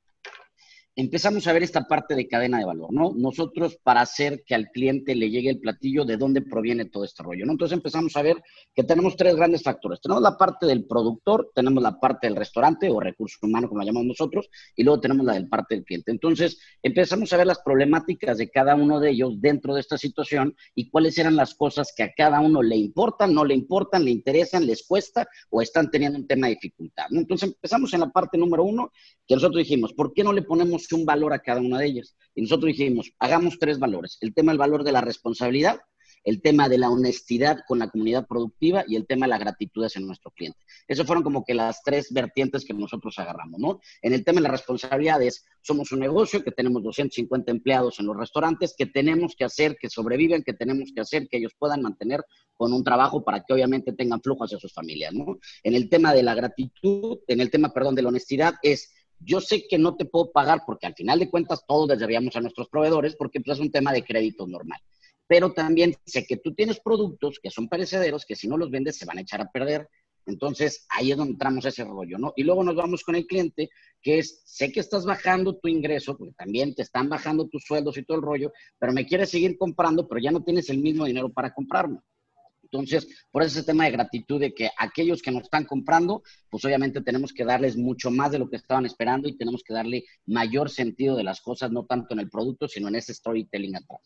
empezamos a ver esta parte de cadena de valor, ¿no? Nosotros para hacer que al cliente le llegue el platillo, ¿de dónde proviene todo este rollo, ¿no? Entonces empezamos a ver que tenemos tres grandes factores. Tenemos la parte del productor, tenemos la parte del restaurante o recurso humano, como la llamamos nosotros, y luego tenemos la del parte del cliente. Entonces empezamos a ver las problemáticas de cada uno de ellos dentro de esta situación y cuáles eran las cosas que a cada uno le importan, no le importan, le interesan, les cuesta o están teniendo un tema de dificultad, ¿no? Entonces empezamos en la parte número uno, que nosotros dijimos, ¿por qué no le ponemos un valor a cada una de ellas. Y nosotros dijimos, hagamos tres valores. El tema del valor de la responsabilidad, el tema de la honestidad con la comunidad productiva y el tema de la gratitud hacia nuestro cliente. Esas fueron como que las tres vertientes que nosotros agarramos, ¿no? En el tema de las responsabilidades, somos un negocio que tenemos 250 empleados en los restaurantes, que tenemos que hacer que sobrevivan, que tenemos que hacer que ellos puedan mantener con un trabajo para que obviamente tengan flujo hacia sus familias, ¿no? En el tema de la gratitud, en el tema, perdón, de la honestidad, es yo sé que no te puedo pagar porque al final de cuentas todos les debíamos a nuestros proveedores porque pues, es un tema de crédito normal. Pero también sé que tú tienes productos que son perecederos que si no los vendes se van a echar a perder. Entonces, ahí es donde entramos ese rollo, ¿no? Y luego nos vamos con el cliente, que es, sé que estás bajando tu ingreso, porque también te están bajando tus sueldos y todo el rollo, pero me quieres seguir comprando, pero ya no tienes el mismo dinero para comprarme. Entonces, por ese tema de gratitud de que aquellos que nos están comprando, pues obviamente tenemos que darles mucho más de lo que estaban esperando y tenemos que darle mayor sentido de las cosas, no tanto en el producto, sino en ese storytelling atrás.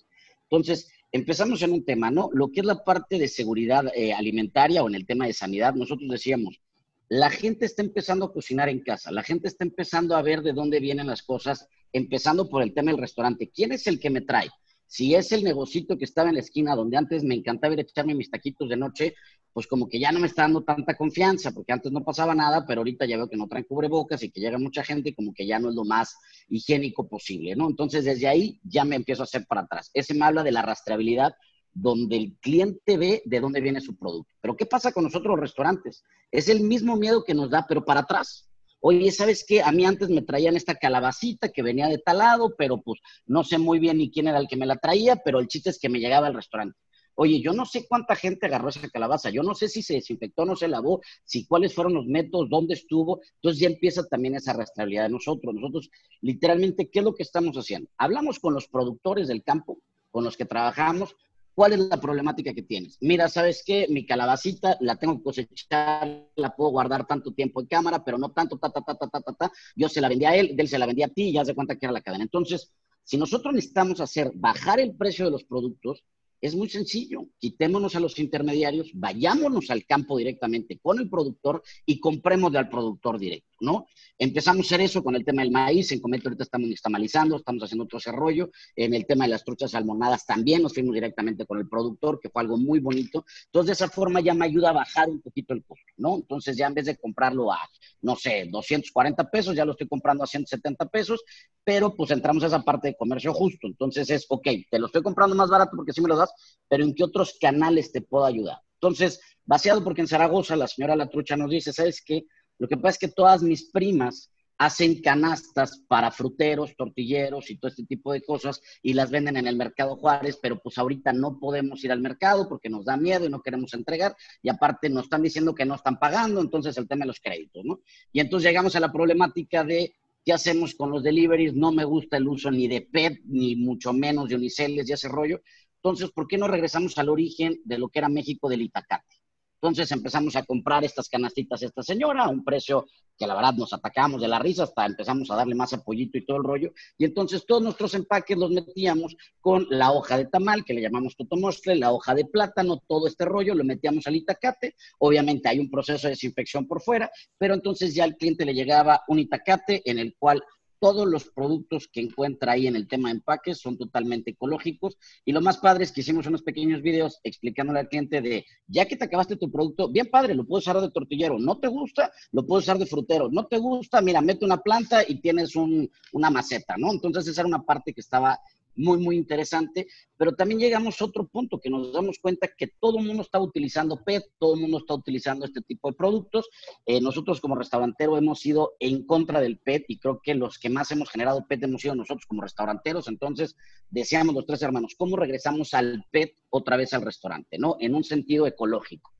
Entonces, empezamos en un tema, ¿no? Lo que es la parte de seguridad eh, alimentaria o en el tema de sanidad, nosotros decíamos, la gente está empezando a cocinar en casa, la gente está empezando a ver de dónde vienen las cosas, empezando por el tema del restaurante. ¿Quién es el que me trae? Si es el negocito que estaba en la esquina donde antes me encantaba ir a echarme mis taquitos de noche, pues como que ya no me está dando tanta confianza, porque antes no pasaba nada, pero ahorita ya veo que no traen cubrebocas y que llega mucha gente y como que ya no es lo más higiénico posible, ¿no? Entonces desde ahí ya me empiezo a hacer para atrás. Ese me habla de la rastreabilidad donde el cliente ve de dónde viene su producto. Pero ¿qué pasa con nosotros los restaurantes? Es el mismo miedo que nos da, pero para atrás. Oye, ¿sabes qué? A mí antes me traían esta calabacita que venía de tal lado, pero pues no sé muy bien ni quién era el que me la traía, pero el chiste es que me llegaba al restaurante. Oye, yo no sé cuánta gente agarró esa calabaza, yo no sé si se desinfectó, no se lavó, si cuáles fueron los métodos, dónde estuvo. Entonces ya empieza también esa rastreabilidad de nosotros. Nosotros, literalmente, ¿qué es lo que estamos haciendo? Hablamos con los productores del campo, con los que trabajamos, ¿Cuál es la problemática que tienes? Mira, ¿sabes qué? Mi calabacita la tengo que cosechar, la puedo guardar tanto tiempo en cámara, pero no tanto, ta, ta, ta, ta, ta, ta, ta. Yo se la vendí a él, él se la vendía a ti y ya se cuenta que era la cadena. Entonces, si nosotros necesitamos hacer bajar el precio de los productos, es muy sencillo. Quitémonos a los intermediarios, vayámonos al campo directamente con el productor y compremos al productor directo, ¿no? Empezamos a hacer eso con el tema del maíz. En Cometo ahorita estamos nixtamalizando, estamos haciendo otro desarrollo. En el tema de las truchas salmonadas también nos fuimos directamente con el productor, que fue algo muy bonito. Entonces, de esa forma ya me ayuda a bajar un poquito el costo, ¿no? Entonces, ya en vez de comprarlo a, no sé, 240 pesos, ya lo estoy comprando a 170 pesos, pero pues entramos a esa parte de comercio justo. Entonces es, ok, te lo estoy comprando más barato porque sí me lo das, pero ¿en qué otros canales te puedo ayudar? Entonces, vaciado porque en Zaragoza la señora La Trucha nos dice, ¿sabes qué? Lo que pasa es que todas mis primas hacen canastas para fruteros, tortilleros y todo este tipo de cosas y las venden en el mercado Juárez, pero pues ahorita no podemos ir al mercado porque nos da miedo y no queremos entregar y aparte nos están diciendo que no están pagando, entonces el tema de los créditos, ¿no? Y entonces llegamos a la problemática de ¿Qué hacemos con los deliveries? No me gusta el uso ni de PET, ni mucho menos de uniceles y ese rollo. Entonces, ¿por qué no regresamos al origen de lo que era México del Itacate? Entonces empezamos a comprar estas canastitas a esta señora a un precio que la verdad nos atacamos de la risa, hasta empezamos a darle más apoyito y todo el rollo. Y entonces todos nuestros empaques los metíamos con la hoja de tamal, que le llamamos totomostle, la hoja de plátano, todo este rollo, lo metíamos al itacate. Obviamente hay un proceso de desinfección por fuera, pero entonces ya al cliente le llegaba un itacate en el cual todos los productos que encuentra ahí en el tema de empaques son totalmente ecológicos. Y lo más padre es que hicimos unos pequeños videos explicándole al cliente de, ya que te acabaste tu producto, bien padre, lo puedes usar de tortillero. No te gusta, lo puedes usar de frutero. No te gusta, mira, mete una planta y tienes una maceta, ¿no? Entonces esa era una parte que estaba muy, muy interesante, pero también llegamos a otro punto que nos damos cuenta que todo el mundo está utilizando PET, todo el mundo está utilizando este tipo de productos. Eh, nosotros como restaurantero hemos ido en contra del PET y creo que los que más hemos generado PET hemos sido nosotros como restauranteros. Entonces, decíamos los tres hermanos, ¿cómo regresamos al PET otra vez al restaurante? ¿No? En un sentido ecológico.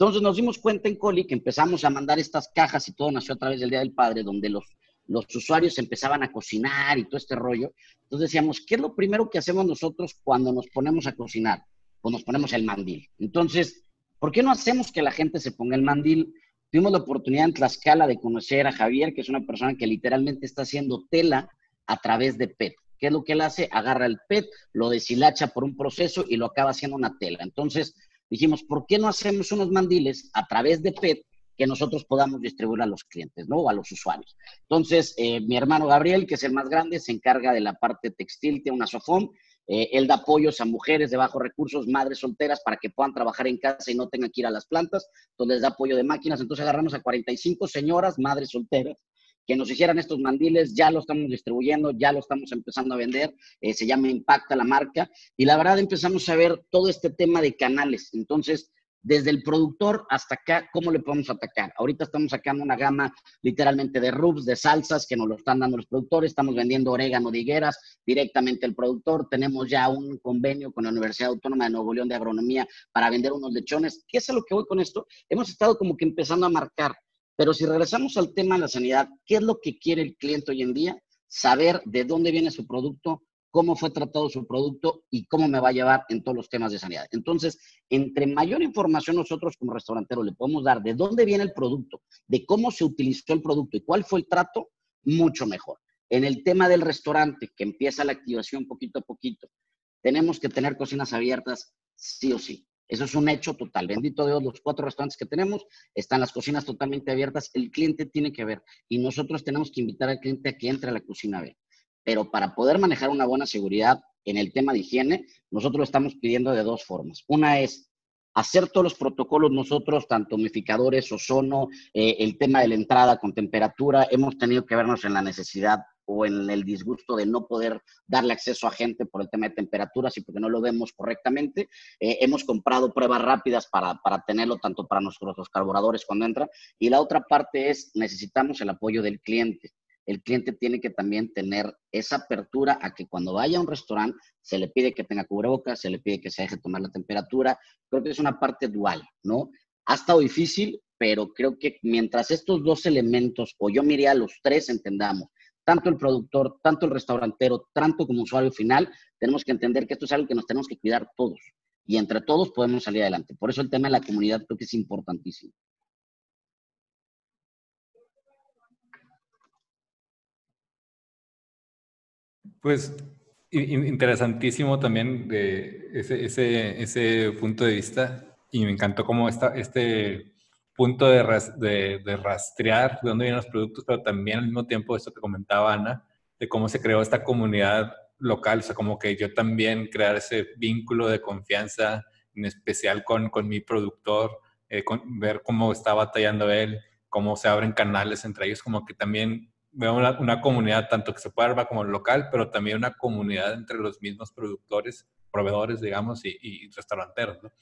Entonces nos dimos cuenta en Coli que empezamos a mandar estas cajas y todo nació a través del Día del Padre, donde los los usuarios empezaban a cocinar y todo este rollo. Entonces decíamos, ¿qué es lo primero que hacemos nosotros cuando nos ponemos a cocinar? Pues nos ponemos el mandil. Entonces, ¿por qué no hacemos que la gente se ponga el mandil? Tuvimos la oportunidad en Tlaxcala de conocer a Javier, que es una persona que literalmente está haciendo tela a través de PET. ¿Qué es lo que él hace? Agarra el PET, lo deshilacha por un proceso y lo acaba haciendo una tela. Entonces dijimos, ¿por qué no hacemos unos mandiles a través de PET que nosotros podamos distribuir a los clientes, ¿no? O a los usuarios. Entonces, eh, mi hermano Gabriel, que es el más grande, se encarga de la parte textil, tiene una sofón, eh, él da apoyos a mujeres de bajos recursos, madres solteras, para que puedan trabajar en casa y no tengan que ir a las plantas. Entonces les da apoyo de máquinas. Entonces agarramos a 45 señoras, madres solteras, que nos hicieran estos mandiles. Ya lo estamos distribuyendo, ya lo estamos empezando a vender. Eh, se llama Impacta la marca. Y la verdad empezamos a ver todo este tema de canales. Entonces desde el productor hasta acá, ¿cómo le podemos atacar? Ahorita estamos sacando una gama literalmente de rubs, de salsas que nos lo están dando los productores. Estamos vendiendo orégano de higueras directamente al productor. Tenemos ya un convenio con la Universidad Autónoma de Nuevo León de Agronomía para vender unos lechones. ¿Qué es a lo que voy con esto? Hemos estado como que empezando a marcar. Pero si regresamos al tema de la sanidad, ¿qué es lo que quiere el cliente hoy en día? Saber de dónde viene su producto, cómo fue tratado su producto y cómo me va a llevar en todos los temas de sanidad. Entonces, entre mayor información nosotros como restauranteros le podemos dar de dónde viene el producto, de cómo se utilizó el producto y cuál fue el trato, mucho mejor. En el tema del restaurante, que empieza la activación poquito a poquito, tenemos que tener cocinas abiertas sí o sí. Eso es un hecho total. Bendito Dios, los cuatro restaurantes que tenemos están las cocinas totalmente abiertas. El cliente tiene que ver y nosotros tenemos que invitar al cliente a que entre a la cocina a ver pero para poder manejar una buena seguridad en el tema de higiene, nosotros lo estamos pidiendo de dos formas. Una es hacer todos los protocolos nosotros, tanto humificadores, ozono, eh, el tema de la entrada con temperatura, hemos tenido que vernos en la necesidad o en el disgusto de no poder darle acceso a gente por el tema de temperaturas y porque no lo vemos correctamente. Eh, hemos comprado pruebas rápidas para, para tenerlo tanto para nuestros carburadores cuando entran. Y la otra parte es, necesitamos el apoyo del cliente el cliente tiene que también tener esa apertura a que cuando vaya a un restaurante se le pide que tenga cubrebocas, se le pide que se deje tomar la temperatura. Creo que es una parte dual, ¿no? Ha estado difícil, pero creo que mientras estos dos elementos, o yo miré a los tres, entendamos, tanto el productor, tanto el restaurantero, tanto como usuario final, tenemos que entender que esto es algo que nos tenemos que cuidar todos. Y entre todos podemos salir adelante. Por eso el tema de la comunidad creo que es importantísimo. Pues interesantísimo también de ese, ese, ese, punto de vista y me encantó cómo está este punto de, de, de, rastrear de dónde vienen los productos, pero también al mismo tiempo esto que comentaba Ana, de cómo se creó esta comunidad local, o sea, como que yo también crear ese vínculo de confianza, en especial con, con mi productor, eh, ver cómo está batallando él, cómo se abren canales entre ellos, como que también veo una, comunidad tanto que se puede armar como local, pero también una comunidad entre los mismos productores, proveedores, digamos, y, restauranteros. ¿no?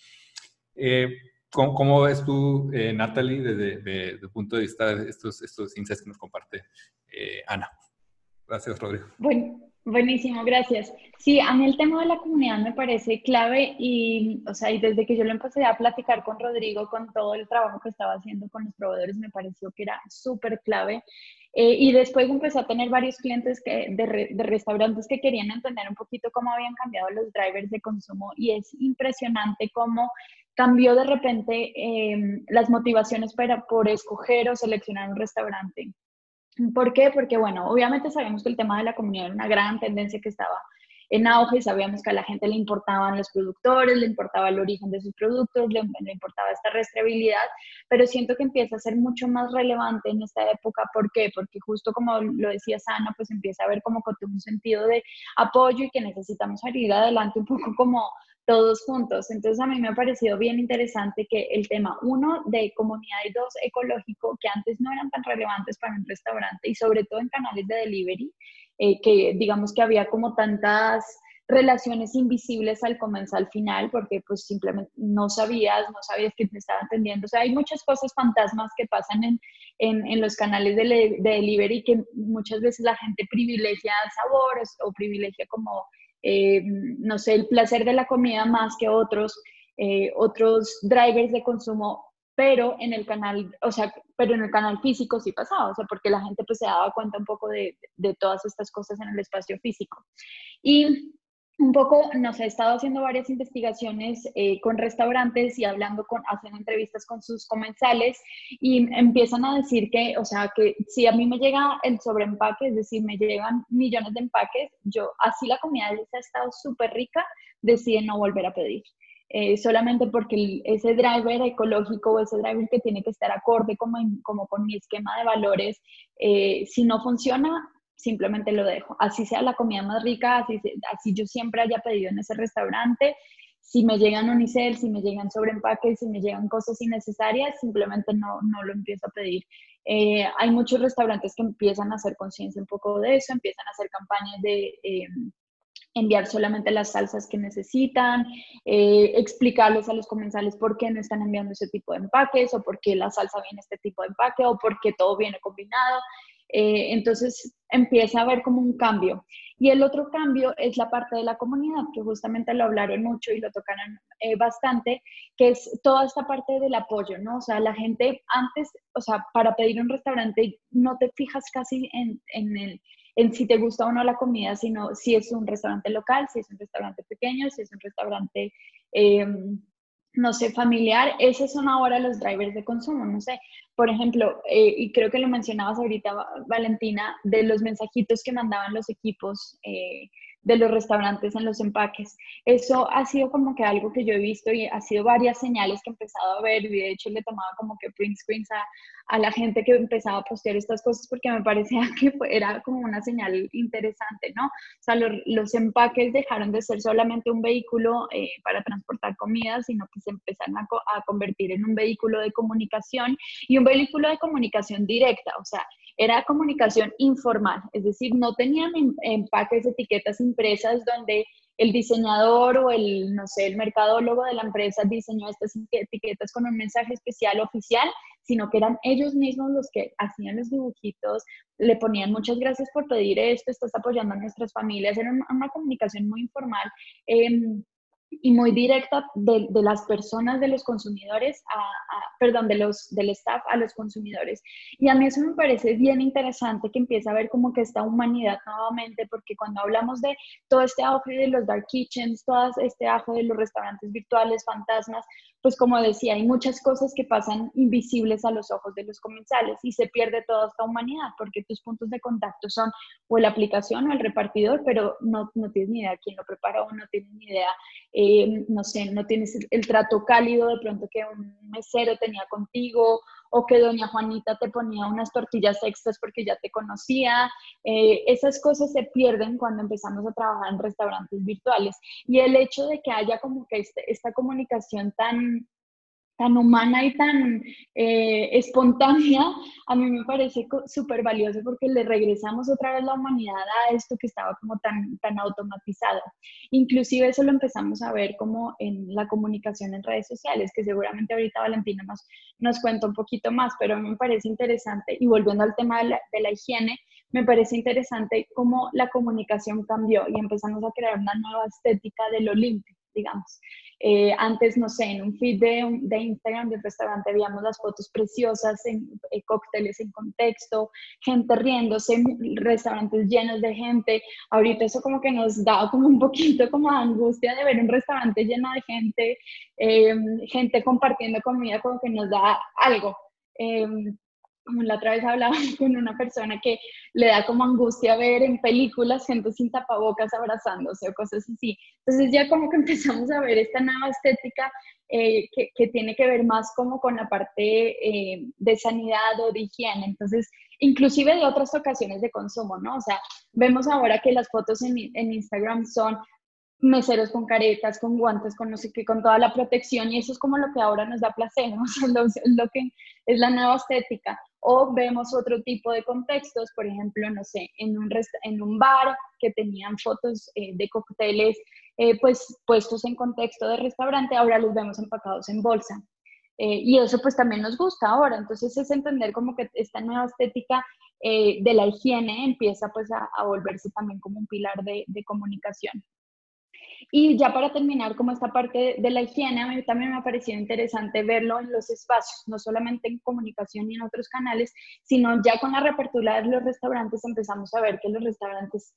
Eh, ¿cómo, ves tú, eh, Natalie, desde el punto de vista de estos, estos índices que nos comparte eh, Ana? Gracias, Rodrigo. Bueno, buenísimo, gracias. Sí, a mí el tema de la comunidad me parece clave y, o sea, y desde que yo lo empecé a platicar con Rodrigo, con todo el trabajo que estaba haciendo con los proveedores, me pareció que era súper clave eh, y después empecé a tener varios clientes que, de, de, restaurantes que querían entender un poquito cómo habían cambiado los drivers de consumo y es impresionante cómo cambió de repente em, las motivaciones para, por escoger o seleccionar un restaurante. ¿Por qué? Porque, bueno, obviamente sabemos que el tema de la comunidad era una gran tendencia que estaba en auge, sabíamos que a la gente le importaban los productores, le importaba el origen de sus productos, le, importaba esta rastreabilidad, pero siento que empieza a ser mucho más relevante en esta época. ¿Por qué? Porque justo como lo decía Sana, pues empieza a haber como un sentido de apoyo y que necesitamos salir adelante un poco como todos juntos. Entonces a mí me ha parecido bien interesante que el tema, uno, de comunidad y dos, ecológico, que antes no eran tan relevantes para un restaurante y sobre todo en canales de delivery, eh, que digamos que había como tantas relaciones invisibles al comenzar al final, porque pues simplemente no sabías, no sabías que te estaban atendiendo. O sea, hay muchas cosas fantasmas que pasan en, en, en los canales de, de, delivery que muchas veces la gente privilegia sabores o privilegia como eh, no sé, el placer de la comida más que otros, eh, otros drivers de consumo, pero en el canal, o sea, pero en el canal físico sí pasaba, o sea, porque la gente pues se daba cuenta un poco de, de todas estas cosas en el espacio físico. Y un poco, nos ha estado haciendo varias investigaciones eh, con restaurantes y hablando con, haciendo entrevistas con sus comensales y empiezan a decir que, o sea, que si a mí me llega el sobreempaque, es decir, me llegan millones de empaques, yo, así la comida ha estado súper rica, deciden no volver a pedir. Eh, solamente porque ese driver ecológico o ese driver que tiene que estar acorde como, como con mi esquema de valores, eh, si no funciona, simplemente lo dejo. Así sea la comida más rica, así, así yo siempre haya pedido en ese restaurante. Si me llegan unicel, si me llegan sobreempaques, si me llegan cosas innecesarias, simplemente no, no lo empiezo a pedir. Eh, hay muchos restaurantes que empiezan a hacer conciencia un poco de eso, empiezan a hacer campañas de, em, enviar solamente las salsas que necesitan, eh, explicarles a los comensales por qué no están enviando ese tipo de empaques o por qué la salsa viene en este tipo de empaque o por qué todo viene combinado. Eh, entonces empieza a haber como un cambio. Y el otro cambio es la parte de la comunidad, que justamente lo hablaron mucho y lo tocaron eh, bastante, que es toda esta parte del apoyo, ¿no? O sea, la gente antes, o sea, para pedir un restaurante no te fijas casi en, en, el, en si te gusta o no la comida, sino si es un restaurante local, si es un restaurante pequeño, si es un restaurante... Eh, no sé, familiar, esos son ahora los drivers de consumo, no sé. Por ejemplo, eh, y creo que lo mencionabas ahorita, Valentina, de los mensajitos que mandaban los equipos eh, de los restaurantes en los empaques. Eso ha sido como que algo que yo he visto y ha sido varias señales que he empezado a ver y de hecho le tomaba como que print screens a, a la gente que empezaba a postear estas cosas porque me parecía que era como una señal interesante, ¿no? O sea, los, empaques dejaron de ser solamente un vehículo eh, para transportar comida, sino que se empezaron a, a convertir en un vehículo de comunicación y un vehículo de comunicación directa, o sea, era comunicación informal, es decir, no tenían em, empaques, etiquetas impresas donde el diseñador o el, no sé, el mercadólogo de la empresa diseñó estas etiquetas con un mensaje especial oficial, sino que eran ellos mismos los que hacían los dibujitos, le ponían muchas gracias por pedir esto, estás apoyando a nuestras familias, era una, comunicación muy informal. Em, y muy directa de, de, las personas, de los consumidores, a, perdón, de los, del staff a los consumidores. Y a mí eso me parece bien interesante que empiece a ver como que esta humanidad nuevamente, porque cuando hablamos de todo este auge de los dark kitchens, todo este auge de los restaurantes virtuales, fantasmas, pues como decía, hay muchas cosas que pasan invisibles a los ojos de los comensales y se pierde toda esta humanidad, porque tus puntos de contacto son o la aplicación o el repartidor, pero no, no tienes ni idea quién lo preparó, no tienes ni idea eh, no sé, no tienes el, trato cálido de pronto que un mesero tenía contigo o que doña Juanita te ponía unas tortillas extras porque ya te conocía. Eh, esas cosas se pierden cuando empezamos a trabajar en restaurantes virtuales. Y el hecho de que haya como que este, esta comunicación tan tan humana y tan eh, espontánea, a mí me parece súper valioso porque le regresamos otra vez la humanidad a esto que estaba como tan, tan automatizado. Inclusive eso lo empezamos a ver como en la comunicación en redes sociales, que seguramente ahorita Valentina nos, nos cuenta un poquito más, pero a mí me parece interesante, y volviendo al tema de la, de la higiene, me parece interesante cómo la comunicación cambió y empezamos a crear una nueva estética de lo limpio, digamos. Eh, antes, no sé, en un feed de, de, Instagram del restaurante veíamos las fotos preciosas, en, eh, cócteles en contexto, gente riéndose, restaurantes llenos de gente. Ahorita eso como que nos da como un poquito como angustia de ver un restaurante lleno de gente, eh, gente compartiendo comida, como que nos da algo como la otra vez hablaba con una persona que le da como angustia ver en películas gente sin tapabocas abrazándose o cosas así. Entonces ya como que empezamos a ver esta nueva estética eh, que, que, tiene que ver más como con la parte eh, de sanidad o de higiene. Entonces, inclusive de otras ocasiones de consumo, ¿no? O sea, vemos ahora que las fotos en, en Instagram son meseros con caretas, con guantes, con no sé qué, con toda la protección y eso es como lo que ahora nos da placer, ¿no? lo, que es la nueva estética. O vemos otro tipo de contextos, por ejemplo, no sé, en un, en un bar que tenían fotos eh, de cócteles eh, pues puestos en contexto de restaurante, ahora los vemos empacados en bolsa. Eh, y eso pues también nos gusta ahora. Entonces es entender como que esta nueva estética de la higiene empieza pues a, volverse también como un pilar de comunicación. Y ya para terminar, como esta parte de la higiene, a mí también me ha parecido interesante verlo en los espacios, no solamente en comunicación y en otros canales, sino ya con la reapertura de los restaurantes empezamos a ver que los restaurantes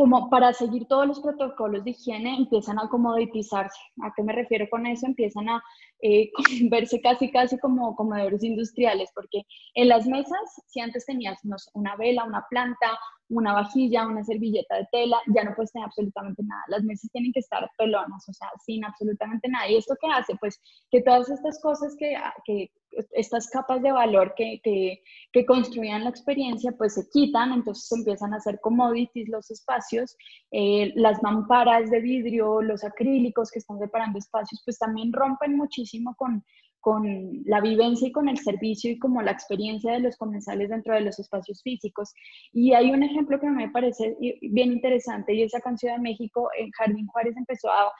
como para seguir todos los protocolos de higiene, empiezan a comoditizarse. ¿A qué me refiero con eso? Empiezan a eh, verse casi, casi como comedores industriales, porque en las mesas, si antes tenías una vela, una planta, una vajilla, una servilleta de tela, ya no puedes tener absolutamente nada. Las mesas tienen que estar pelonas, o sea, sin absolutamente nada. ¿Y esto qué hace? Pues que todas estas cosas que, que estas capas de valor que, que, que, construían la experiencia, pues se quitan, entonces empiezan a hacer commodities los espacios, eh, las mamparas de vidrio, los acrílicos que están separando espacios, pues también rompen muchísimo con, con la vivencia y con el servicio y como la experiencia de los comensales dentro de los espacios físicos. Y hay un ejemplo que me parece bien interesante y es acá en Ciudad de México, en Jardín Juárez empezó a,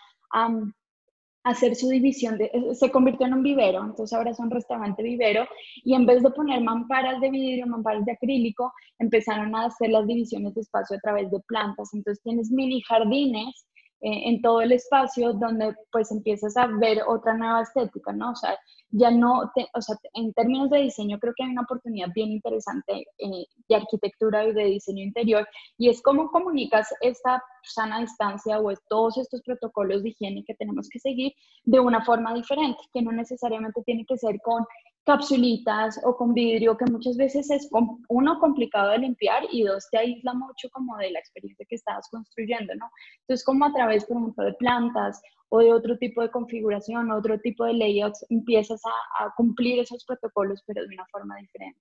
hacer su división, de, se convirtió en un vivero, entonces ahora es un restaurante vivero y en vez de poner mamparas de vidrio, mamparas de acrílico, empezaron a hacer las divisiones de espacio a través de plantas, entonces tienes mini jardines eh, en todo el espacio donde pues empiezas a ver otra nueva estética, ¿no? O sea, ya no, o sea, en términos de diseño creo que hay una oportunidad bien interesante eh, de arquitectura y de diseño interior y es cómo comunicas esta sana distancia o todos estos protocolos de higiene que tenemos que seguir de una forma diferente, que no necesariamente tiene que ser con capsulitas o con vidrio, que muchas veces es, uno, complicado de limpiar y dos, te aísla mucho como de la experiencia que estabas construyendo, ¿no? Entonces, como a través, por ejemplo, de plantas o de otro tipo de configuración, otro tipo de layouts, empiezas a, a cumplir esos protocolos, pero de una forma diferente.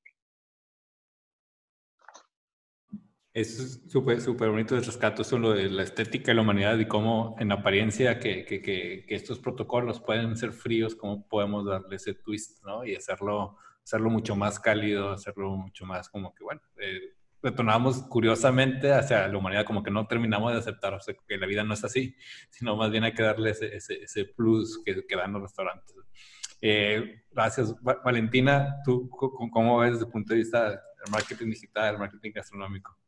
Es súper, súper bonito el rescate, lo de la estética y la humanidad y cómo en apariencia que, que, que, estos protocolos pueden ser fríos, cómo podemos darle ese twist, ¿no? Y hacerlo, hacerlo mucho más cálido, hacerlo mucho más como que, bueno, eh, retornamos curiosamente hacia la humanidad, como que no terminamos de aceptar o sea, que la vida no es así, sino más bien hay que darle ese, ese, plus que, que, dan los restaurantes. Eh, gracias, Valentina. ¿Tú cómo ves desde el punto de vista del marketing digital, el marketing gastronómico?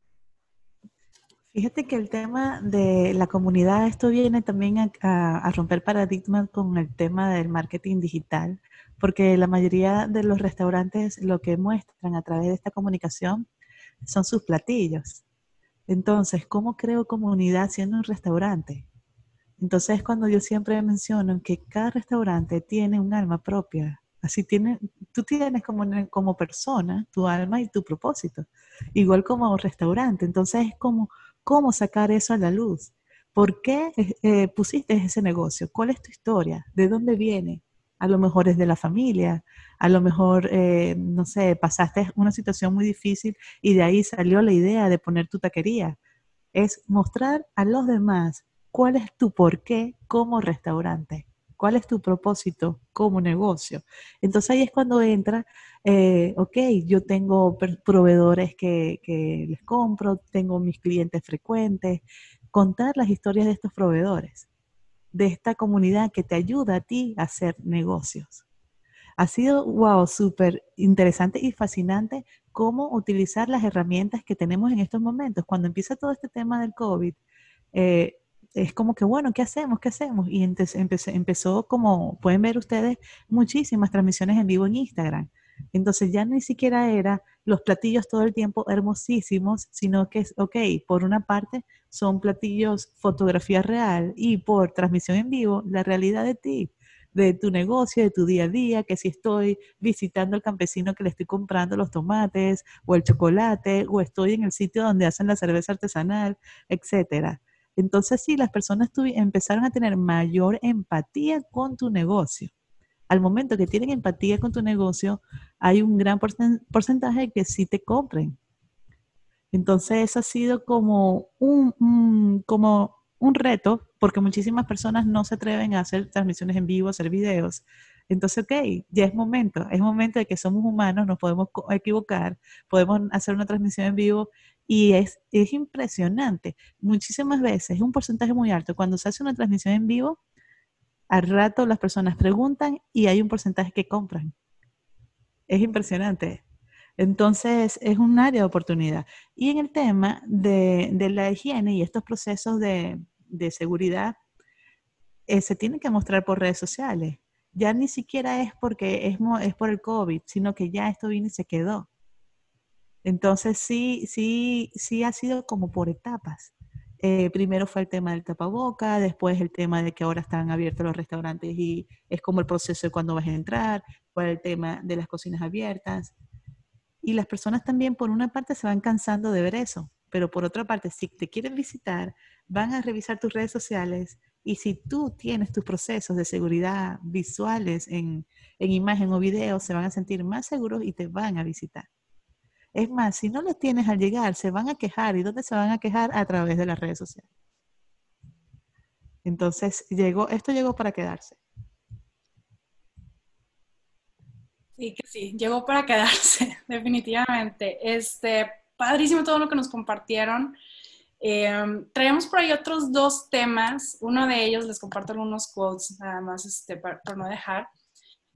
Fíjate que el tema de la comunidad, esto viene también a, romper paradigmas con el tema del marketing digital, porque la mayoría de los restaurantes lo que muestran a través de esta comunicación son sus platillos. Entonces, ¿cómo creo comunidad siendo un restaurante? Entonces, cuando yo siempre menciono que cada restaurante tiene un alma propia, así tiene, tú tienes como, como persona tu alma y tu propósito, igual como restaurante. Entonces, es como cómo sacar eso a la luz. ¿Por qué eh, pusiste ese negocio? ¿Cuál es tu historia? ¿De dónde viene? A lo mejor es de la familia, a lo mejor, eh, no sé, pasaste una situación muy difícil y de ahí salió la idea de poner tu taquería. Es mostrar a los demás cuál es tu porqué como restaurante, cuál es tu propósito como negocio. Entonces ahí es cuando entra eh, ok, yo tengo proveedores que, que, les compro, tengo mis clientes frecuentes, contar las historias de estos proveedores, de esta comunidad que te ayuda a ti a hacer negocios. Ha sido, wow, súper interesante y fascinante cómo utilizar las herramientas que tenemos en estos momentos. Cuando empieza todo este tema del COVID, eh, es como que, bueno, ¿qué hacemos? ¿Qué hacemos? Y empecé, empezó, como pueden ver ustedes, muchísimas transmisiones en vivo en Instagram. Entonces ya ni siquiera era los platillos todo el tiempo hermosísimos, sino que es, ok, por una parte son platillos fotografía real y por transmisión en vivo, la realidad de ti, de tu negocio, de tu día a día, que si estoy visitando al campesino que le estoy comprando los tomates o el chocolate, o estoy en el sitio donde hacen la cerveza artesanal, etcétera. Entonces sí, las personas empezaron a tener mayor empatía con tu negocio al momento que tienen empatía con tu negocio, hay un gran porcentaje que sí te compren. Entonces, eso ha sido como un, como un reto, porque muchísimas personas no se atreven a hacer transmisiones en vivo, hacer videos. Entonces, ok, ya es momento, es momento de que somos humanos, nos podemos equivocar, podemos hacer una transmisión en vivo y es, es impresionante. Muchísimas veces, es un porcentaje muy alto. Cuando se hace una transmisión en vivo, al rato las personas preguntan y hay un porcentaje que compran. Es impresionante. Entonces, es un área de oportunidad. Y en el tema de, la higiene y estos procesos de, seguridad, eh, se tiene que mostrar por redes sociales. Ya ni siquiera es porque es, es por el COVID, sino que ya esto vino y se quedó. Entonces, sí, sí, sí ha sido como por etapas. Eh, primero fue el tema del tapaboca, después el tema de que ahora están abiertos los restaurantes y es como el proceso de cuando vas a entrar, fue el tema de las cocinas abiertas. Y las personas también, por una parte, se van cansando de ver eso, pero por otra parte, si te quieren visitar, van a revisar tus redes sociales y si tú tienes tus procesos de seguridad visuales en imagen o video, se van a sentir más seguros y te van a visitar. Es más, si no los tienes al llegar, se van a quejar. ¿Y dónde se van a quejar? A través de las redes sociales. Entonces, llegó, esto llegó para quedarse. Sí, que sí, llegó para quedarse, definitivamente. Este, padrísimo todo lo que nos compartieron. Eh, traemos por ahí otros dos temas. Uno de ellos, les comparto algunos quotes, nada más este, para, no dejar.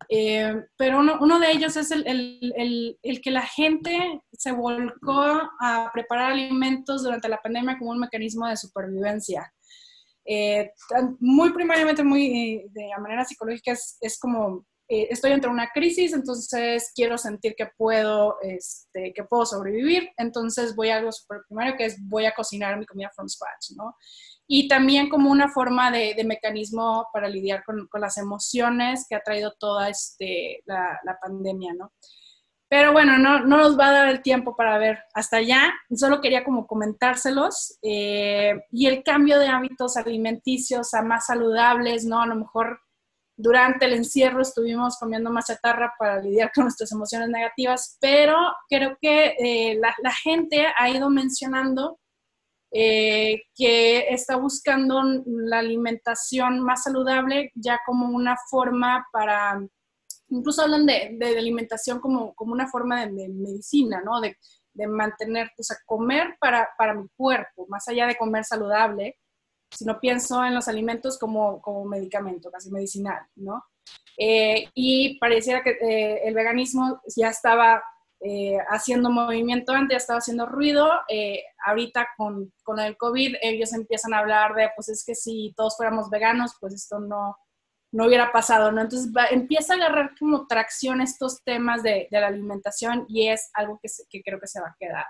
Eh, pero uno, uno, de ellos es el, el, el, que la gente se volcó a preparar alimentos durante la pandemia como un mecanismo de supervivencia. Eh, muy primariamente, muy de manera psicológica, es, es como eh, estoy entre una crisis, entonces quiero sentir que puedo, este, que puedo sobrevivir, entonces voy a algo súper primario que es voy a cocinar mi comida from scratch, ¿no? Y también como una forma de, de mecanismo para lidiar con, con, las emociones que ha traído toda este, la, la pandemia, ¿no? Pero bueno, no, no, nos va a dar el tiempo para ver hasta allá. Solo quería como comentárselos. Eh, y el cambio de hábitos alimenticios a más saludables, ¿no? A lo mejor durante el encierro estuvimos comiendo más chatarra para lidiar con nuestras emociones negativas, pero creo que eh, la, gente ha ido mencionando eh, que está buscando la alimentación más saludable ya como una forma para, incluso hablan de, alimentación como, como, una forma de, medicina, ¿no? De, mantener, o sea, comer para, para mi cuerpo, más allá de comer saludable, sino pienso en los alimentos como, como medicamento, casi medicinal, ¿no? Eh, y pareciera que eh, el veganismo ya estaba eh, haciendo movimiento antes, ya estaba haciendo ruido. ahorita con, con, el COVID ellos empiezan a hablar de, pues es que si todos fuéramos veganos, pues esto no, no hubiera pasado, ¿no? Entonces empieza a agarrar como tracción estos temas de, de la alimentación y es algo que, que creo que se va a quedar.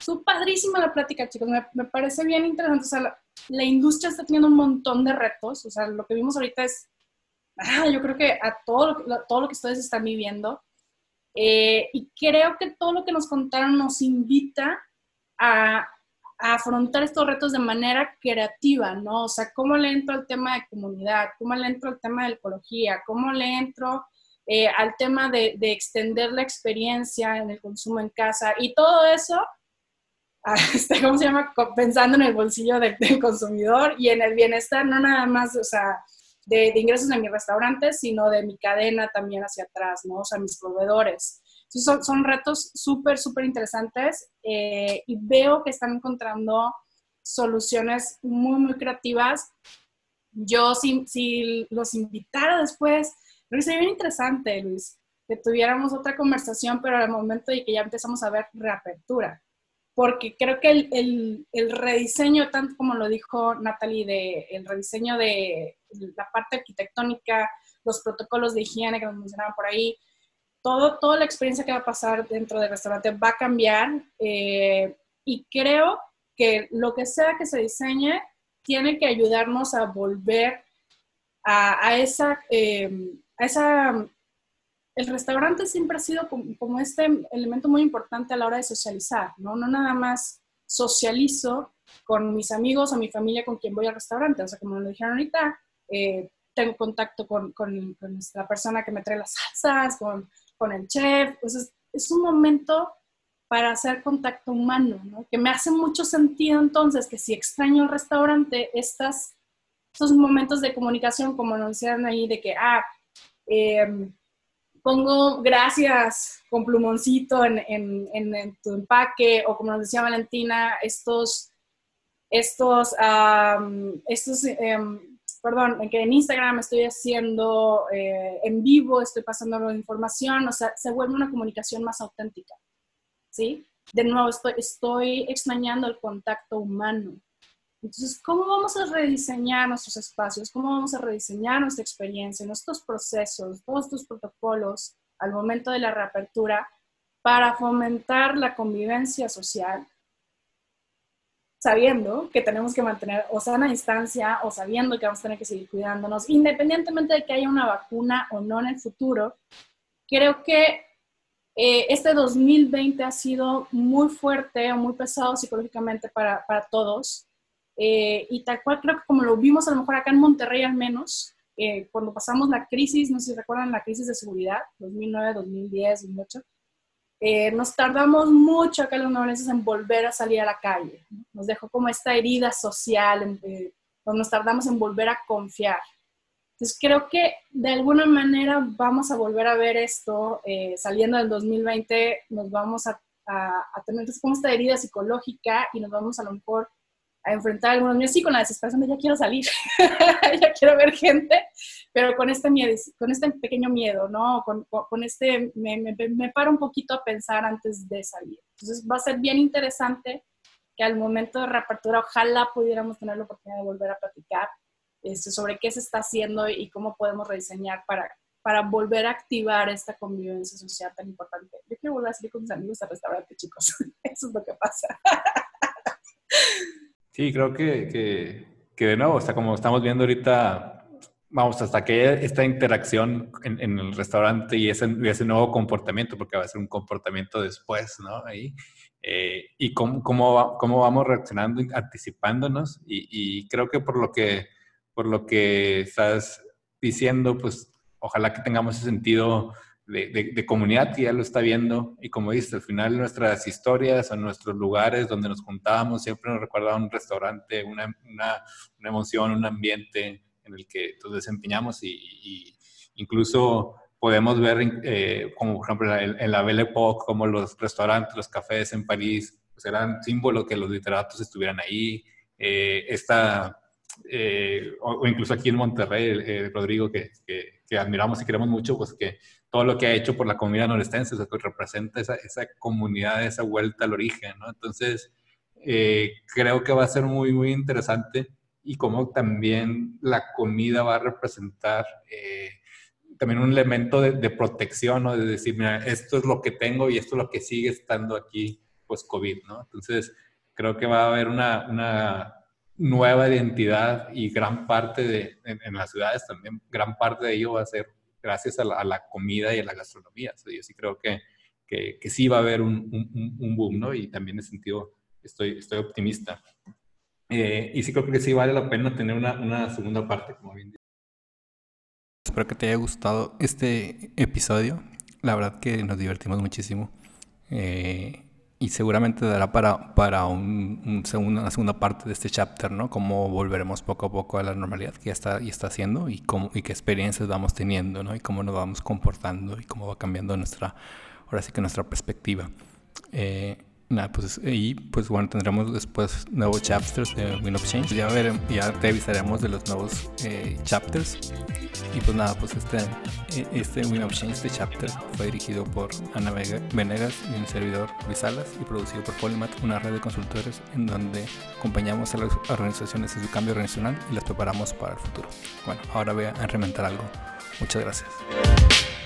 Su padrísima la plática, chicos. Me, me, parece bien interesante. O sea, la, industria está teniendo un montón de retos. O sea, lo que vimos ahorita es, ah, yo creo que a todo, todo lo que ustedes están viviendo. Eh, y creo que todo lo que nos contaron nos invita a, afrontar estos retos de manera creativa, ¿no? O sea, cómo le entro al tema de comunidad, cómo le entro al tema de ecología, cómo le entro eh, al tema de, de extender la experiencia en el consumo en casa. Y todo eso este, ¿cómo se llama? Pensando en el bolsillo del, consumidor y en el bienestar, no nada más, o sea, de, ingresos de mi restaurante, sino de mi cadena también hacia atrás, ¿no? O sea, mis proveedores. son, son retos súper, súper interesantes eh, y veo que están encontrando soluciones muy, muy creativas. Yo, si, si los invitara después, creo que sería bien interesante, Luis, que tuviéramos otra conversación, pero al momento de que ya empezamos a ver reapertura porque creo que el, el, rediseño, tanto como lo dijo Natalie, de, el rediseño de la parte arquitectónica, los protocolos de higiene que nos mencionaban por ahí, todo, toda la experiencia que va a pasar dentro del restaurante va a cambiar eh, y creo que lo que sea que se diseñe tiene que ayudarnos a volver a, esa, eh, a esa el restaurante siempre ha sido como, este elemento muy importante a la hora de socializar, ¿no? No nada más socializo con mis amigos o mi familia con quien voy al restaurante, o sea, como lo dijeron ahorita, eh, tengo contacto con, la persona que me trae las salsas, con, el chef, pues es, un momento para hacer contacto humano, ¿no? Que me hace mucho sentido entonces que si extraño el restaurante, estas, estos momentos de comunicación, como nos decían ahí, de que, ah, eh, pongo gracias con plumoncito en, tu empaque o como nos decía Valentina, estos, estos, estos um, perdón, que en Instagram estoy haciendo eh, en vivo, estoy pasando la información, o sea, se vuelve una comunicación más auténtica, ¿sí? De nuevo, estoy, estoy extrañando el contacto humano. Entonces, ¿cómo vamos a rediseñar nuestros espacios? ¿Cómo vamos a rediseñar nuestra experiencia, nuestros procesos, todos estos protocolos al momento de la reapertura para fomentar la convivencia social? Sabiendo que tenemos que mantener o sana distancia o sabiendo que vamos a tener que seguir cuidándonos, independientemente de que haya una vacuna o no en el futuro, creo que eh, este 2020 ha sido muy fuerte o muy pesado psicológicamente para, para todos eh, y tal cual creo que como lo vimos a lo mejor acá en Monterrey al menos, eh, cuando pasamos la crisis, no sé si recuerdan la crisis de seguridad, 2009, 2010, 2008, nos tardamos mucho acá los novenses en volver a salir a la calle. Nos dejó como esta herida social, eh, nos tardamos en volver a confiar. Entonces creo que de alguna manera vamos a volver a ver esto, eh, saliendo del 2020 nos vamos a, a, tener como esta herida psicológica y nos vamos a lo mejor a enfrentar algunos miedos, sí, con la desesperación de ya quiero salir, ya quiero ver gente, pero con este miedo, con este pequeño miedo, ¿no? Con, con este, me, me, me, paro un poquito a pensar antes de salir. Entonces va a ser bien interesante que al momento de reapertura ojalá pudiéramos tener la oportunidad de volver a platicar este, sobre qué se está haciendo y cómo podemos rediseñar para, para volver a activar esta convivencia social tan importante. Yo quiero volver a salir con mis amigos al restaurante, chicos. Eso es lo que pasa. Sí, creo que, que, que de nuevo, o sea, como estamos viendo ahorita, vamos, hasta que esta interacción en, el restaurante y ese, nuevo comportamiento, porque va a ser un comportamiento después, ¿no? Ahí, eh, y cómo, cómo, cómo, vamos reaccionando, anticipándonos, y, creo que por lo que, por lo que estás diciendo, pues ojalá que tengamos ese sentido de, comunidad que ya lo está viendo. Y como dices, al final nuestras historias o nuestros lugares donde nos juntábamos siempre nos recuerda un restaurante, una, una, emoción, un ambiente en el que nos desempeñamos y, incluso podemos ver, eh, como por ejemplo en la, Belle Époque, como los restaurantes, los cafés en París, pues eran símbolo que los literatos estuvieran ahí. Eh, esta, eh, o, incluso aquí en Monterrey, Rodrigo, que, que, que, admiramos y queremos mucho, pues que todo lo que ha hecho por la comunidad norestense, o sea, que representa esa, esa, comunidad, esa vuelta al origen, ¿no? Entonces, eh, creo que va a ser muy, muy interesante y como también la comida va a representar eh, también un elemento de, de, protección, ¿no? De decir, mira, esto es lo que tengo y esto es lo que sigue estando aquí, pues COVID, ¿no? Entonces, creo que va a haber una, una nueva identidad y gran parte de, en, en, las ciudades también, gran parte de ello va a ser gracias a la, comida y a la gastronomía. yo sí creo que, que, sí va a haber un, un, boom, ¿no? Y también en ese sentido estoy, estoy optimista. Eh, y sí creo que sí vale la pena tener una, una segunda parte, como bien Espero que te haya gustado este episodio. La verdad que nos divertimos muchísimo. Eh, y seguramente dará para, para un, un segundo, una segunda parte de este chapter, ¿no? Cómo volveremos poco a poco a la normalidad que ya está, y está haciendo y, cómo, y qué experiencias vamos teniendo, ¿no? Y cómo nos vamos comportando y cómo va cambiando nuestra, ahora sí que nuestra perspectiva. Eh, nada, pues, y pues bueno, tendremos después nuevos chapters de Win of Change. Ya, veremos, ya te avisaremos de los nuevos eh, chapters. Y pues nada, pues este, e, este Win of Change, este chapter, fue dirigido por Ana Venegas y un servidor Luis Salas y producido por Polymat, una red de consultores en donde acompañamos a las organizaciones en su cambio organizacional y las preparamos para el futuro. Bueno, ahora voy a reventar algo. Muchas gracias.